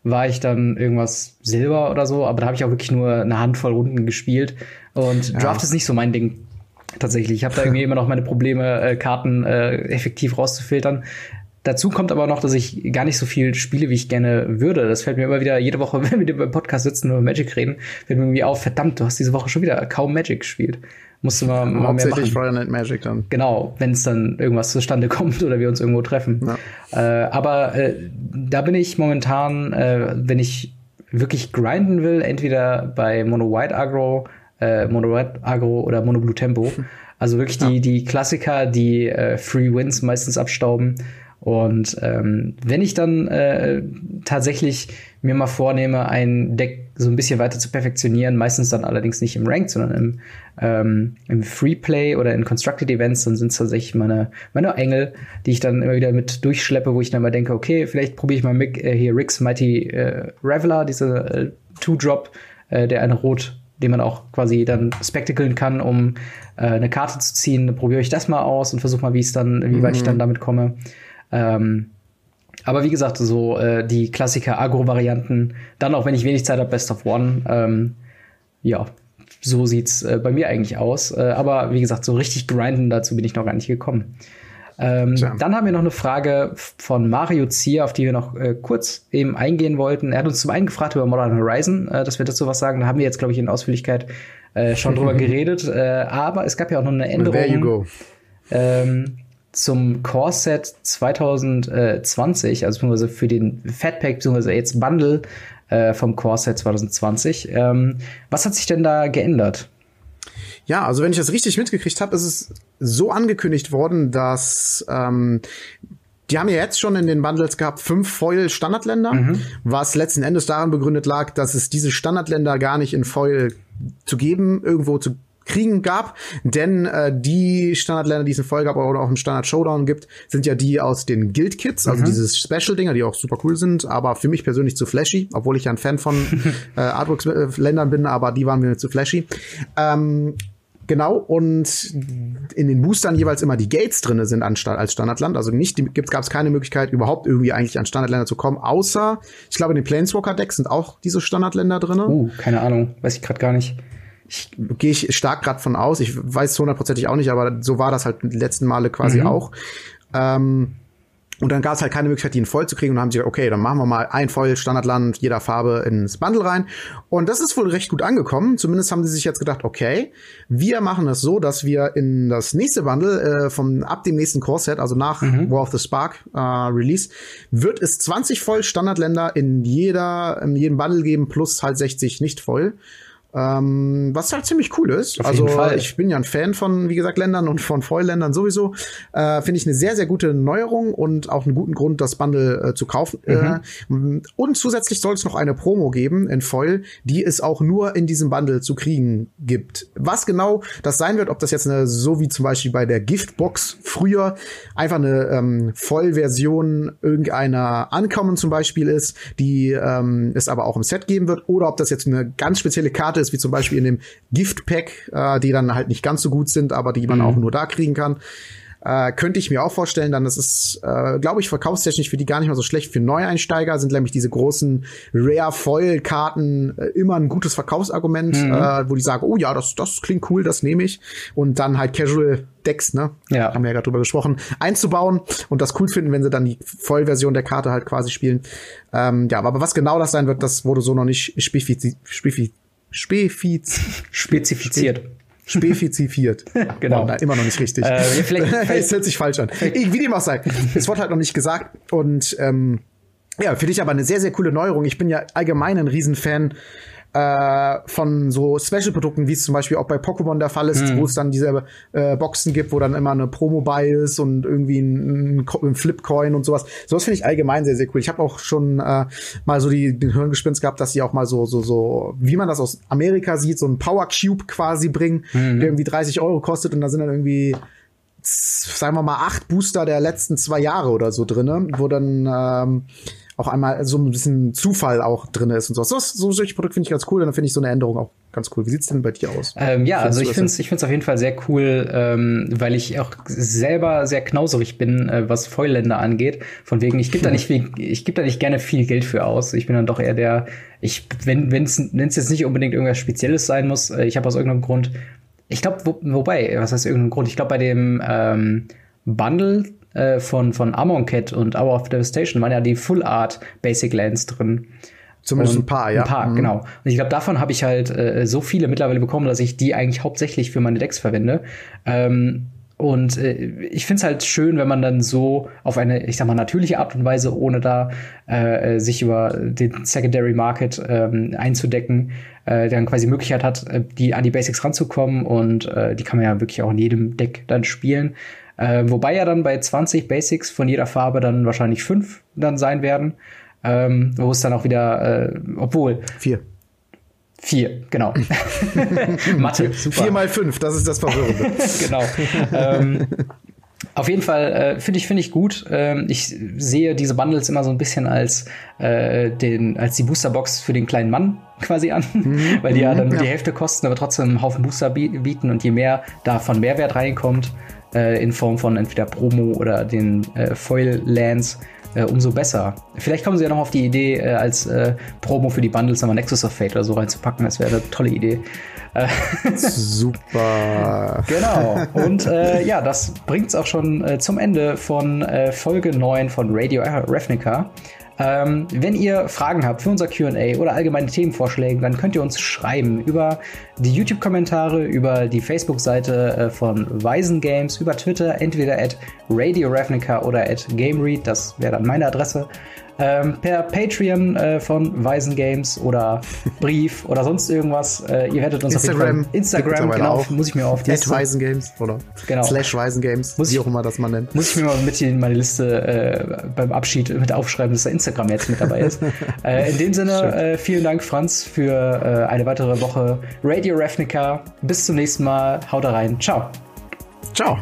[SPEAKER 2] war ich dann irgendwas Silber oder so, aber da habe ich auch wirklich nur eine Handvoll Runden gespielt. Und ja. Draft ist nicht so mein Ding. Tatsächlich. Ich habe da irgendwie immer noch meine Probleme, äh, Karten äh, effektiv rauszufiltern. Dazu kommt aber noch, dass ich gar nicht so viel spiele, wie ich gerne würde. Das fällt mir immer wieder jede Woche, wenn wir beim Podcast sitzen und über Magic reden, fällt mir irgendwie auf, verdammt, du hast diese Woche schon wieder kaum Magic gespielt. Musst du mal, mal mehr machen.
[SPEAKER 1] Friday Night Magic dann.
[SPEAKER 2] Genau, wenn es dann irgendwas zustande kommt oder wir uns irgendwo treffen. Ja. Äh, aber äh, da bin ich momentan, äh, wenn ich wirklich grinden will, entweder bei Mono White Agro äh, Mono Red Agro oder Mono Blue Tempo. Also wirklich die, die Klassiker, die äh, Free Wins meistens abstauben. Und ähm, wenn ich dann äh, tatsächlich mir mal vornehme, ein Deck so ein bisschen weiter zu perfektionieren, meistens dann allerdings nicht im Ranked, sondern im, ähm, im Freeplay oder in Constructed Events, dann sind es tatsächlich meine, meine Engel, die ich dann immer wieder mit durchschleppe, wo ich dann mal denke, okay, vielleicht probiere ich mal mit, äh, hier Rick's Mighty äh, Reveler, diese äh, Two-Drop, äh, der eine Rot den man auch quasi dann spectaclen kann, um äh, eine Karte zu ziehen. Probiere ich das mal aus und versuche mal, wie es dann, wie weit ich dann damit komme. Ähm, aber wie gesagt, so äh, die Klassiker Agro-Varianten, dann auch wenn ich wenig Zeit habe, Best of One. Ähm, ja, so sieht's äh, bei mir eigentlich aus. Äh, aber wie gesagt, so richtig grinden dazu bin ich noch gar nicht gekommen. Ähm, dann haben wir noch eine Frage von Mario Zier, auf die wir noch äh, kurz eben eingehen wollten. Er hat uns zum einen gefragt über Modern Horizon, äh, dass wir dazu was sagen. Da haben wir jetzt, glaube ich, in Ausführlichkeit äh, schon drüber geredet. Äh, aber es gab ja auch noch eine Änderung. There you go. Ähm, zum Core Set 2020, also beziehungsweise für den Fatpack, beziehungsweise jetzt Bundle äh, vom Core Set 2020. Ähm, was hat sich denn da geändert?
[SPEAKER 1] Ja, also wenn ich das richtig mitgekriegt habe, ist es so angekündigt worden, dass ähm, die haben ja jetzt schon in den Bundles gehabt fünf Foil-Standardländer, mhm. was letzten Endes daran begründet lag, dass es diese Standardländer gar nicht in Foil zu geben, irgendwo zu kriegen gab, denn äh, die Standardländer, die es in Folge gab oder auch im Standard Showdown gibt, sind ja die aus den Guild Kits, also mhm. diese Special-Dinger, die auch super cool sind, aber für mich persönlich zu flashy, obwohl ich ja ein Fan von äh, Artworks-Ländern bin, aber die waren mir zu flashy. Ähm, Genau, und in den Boostern jeweils immer die Gates drinne sind anstatt als Standardland. Also nicht, gab es keine Möglichkeit, überhaupt irgendwie eigentlich an Standardländer zu kommen, außer, ich glaube, in den Planeswalker-Decks sind auch diese Standardländer drinne.
[SPEAKER 2] Uh, keine Ahnung, weiß ich gerade gar nicht
[SPEAKER 1] ich gehe ich stark gerade von aus. Ich weiß hundertprozentig auch nicht, aber so war das halt die letzten Male quasi mhm. auch. Ähm, und dann gab es halt keine Möglichkeit, die in voll zu kriegen. Und dann haben sie gesagt, okay, dann machen wir mal ein voll Standardland jeder Farbe ins Bundle rein. Und das ist wohl recht gut angekommen. Zumindest haben sie sich jetzt gedacht, okay, wir machen es so, dass wir in das nächste Bundle äh, vom ab dem nächsten Core Set, also nach mhm. War of the Spark äh, Release, wird es 20 voll Standardländer in jeder in jedem Bundle geben plus halt 60 nicht voll. Ähm, was halt ziemlich cool ist. Auf also ich bin ja ein Fan von, wie gesagt, Ländern und von Foil-Ländern sowieso. Äh, Finde ich eine sehr, sehr gute Neuerung und auch einen guten Grund, das Bundle äh, zu kaufen. Mhm. Äh, und zusätzlich soll es noch eine Promo geben in Foil, die es auch nur in diesem Bundle zu kriegen gibt. Was genau das sein wird, ob das jetzt eine, so wie zum Beispiel bei der Giftbox früher, einfach eine ähm, Vollversion irgendeiner Ankommen zum Beispiel ist, die ähm, es aber auch im Set geben wird, oder ob das jetzt eine ganz spezielle Karte ist, wie zum Beispiel in dem Gift-Pack, äh, die dann halt nicht ganz so gut sind, aber die man mhm. auch nur da kriegen kann. Äh, könnte ich mir auch vorstellen, dann das ist, äh, glaube ich, verkaufstechnisch für die gar nicht mal so schlecht. Für Neueinsteiger sind nämlich diese großen Rare Foil-Karten äh, immer ein gutes Verkaufsargument, mhm. äh, wo die sagen, oh ja, das, das klingt cool, das nehme ich. Und dann halt Casual Decks, ne? Ja. Haben wir ja gerade drüber gesprochen, einzubauen und das cool finden, wenn sie dann die Vollversion der Karte halt quasi spielen. Ähm, ja, aber was genau das sein wird, das wurde so noch nicht spezifiziert. Spefiz
[SPEAKER 2] spezifiziert.
[SPEAKER 1] Spezifiziert.
[SPEAKER 2] genau.
[SPEAKER 1] Wow, na, immer noch nicht richtig. Äh, vielleicht, es hört sich falsch an. Wie dem auch sei. Es wurde halt noch nicht gesagt. Und ähm, ja, finde ich aber eine sehr, sehr coole Neuerung. Ich bin ja allgemein ein Riesenfan äh, von so Special-Produkten, wie es zum Beispiel auch bei Pokémon der Fall ist, mhm. wo es dann diese äh, Boxen gibt, wo dann immer eine Promo bei ist und irgendwie ein, ein, ein Flip-Coin und sowas. Sowas finde ich allgemein sehr, sehr cool. Ich habe auch schon äh, mal so die, den Hirngespinst gehabt, dass sie auch mal so, so, so, wie man das aus Amerika sieht, so ein Power Cube quasi bringen, mhm. der irgendwie 30 Euro kostet und da sind dann irgendwie sagen wir mal acht Booster der letzten zwei Jahre oder so drinne, wo dann ähm, auch einmal so ein bisschen Zufall auch drin ist und so. So, so solche Produkte finde ich ganz cool und dann finde ich so eine Änderung auch ganz cool. Wie sieht's denn bei dir aus?
[SPEAKER 2] Ähm, ja, also ich finde es ich find's auf jeden Fall sehr cool, ähm, weil ich auch selber sehr knauserig bin, äh, was Fäuländer angeht. Von wegen, ich gebe da nicht viel, ich gebe da nicht gerne viel Geld für aus. Ich bin dann doch eher der, ich, wenn es jetzt nicht unbedingt irgendwas Spezielles sein muss, äh, ich habe aus irgendeinem Grund, ich glaube, wo, wobei, was heißt irgendein Grund? Ich glaube, bei dem ähm, Bundle äh, von, von Amonkhet und Hour of Devastation waren ja die Full Art Basic Lands drin.
[SPEAKER 1] Zumindest und ein paar, ja.
[SPEAKER 2] Ein paar, mhm. genau. Und ich glaube, davon habe ich halt äh, so viele mittlerweile bekommen, dass ich die eigentlich hauptsächlich für meine Decks verwende. Ähm, und äh, ich finde es halt schön, wenn man dann so auf eine, ich sag mal, natürliche Art und Weise, ohne da äh, sich über den Secondary Market ähm, einzudecken, äh, dann quasi Möglichkeit hat, äh, die an die Basics ranzukommen und äh, die kann man ja wirklich auch in jedem Deck dann spielen. Äh, wobei ja dann bei 20 Basics von jeder Farbe dann wahrscheinlich fünf dann sein werden. Ähm, wo es dann auch wieder, äh, obwohl.
[SPEAKER 1] Vier.
[SPEAKER 2] Vier, genau.
[SPEAKER 1] Mathe, super. Vier mal fünf, das ist das Verwirrende.
[SPEAKER 2] genau. ähm, auf jeden Fall äh, finde ich finde ich gut. Ähm, ich sehe diese Bundles immer so ein bisschen als äh, den als die Boosterbox für den kleinen Mann quasi an, mhm. weil die ja dann nur ja. die Hälfte kosten, aber trotzdem einen Haufen Booster bieten und je mehr davon Mehrwert reinkommt äh, in Form von entweder Promo oder den äh, Foil Lands, äh, umso besser. Vielleicht kommen sie ja noch auf die Idee, äh, als äh, Promo für die Bundles nochmal Nexus of Fate oder so reinzupacken. Das wäre eine tolle Idee.
[SPEAKER 1] Äh, Super.
[SPEAKER 2] genau. Und äh, ja, das bringt es auch schon äh, zum Ende von Folge 9 von Radio Ravnica. Ähm, wenn ihr Fragen habt für unser QA oder allgemeine Themenvorschläge, dann könnt ihr uns schreiben über die YouTube-Kommentare, über die Facebook-Seite äh, von Weisen Games, über Twitter, entweder at Radio Ravnica oder at GameRead, das wäre dann meine Adresse ähm, per Patreon äh, von Weisen Games oder Brief oder sonst irgendwas. Äh, ihr hättet uns
[SPEAKER 1] Instagram,
[SPEAKER 2] auf jeden Fall Instagram, genau,
[SPEAKER 1] auch. muss ich mir auf die Liste. Weisen Games oder genau. slash Weisen Games,
[SPEAKER 2] muss wie auch immer das man nennt. Muss ich mir mal mit in meine Liste äh, beim Abschied mit aufschreiben, dass da Instagram jetzt mit dabei ist. äh, in dem Sinne, äh, vielen Dank, Franz, für äh, eine weitere Woche Radio Ravnica. Bis zum nächsten Mal. Haut rein. Ciao.
[SPEAKER 1] Ciao.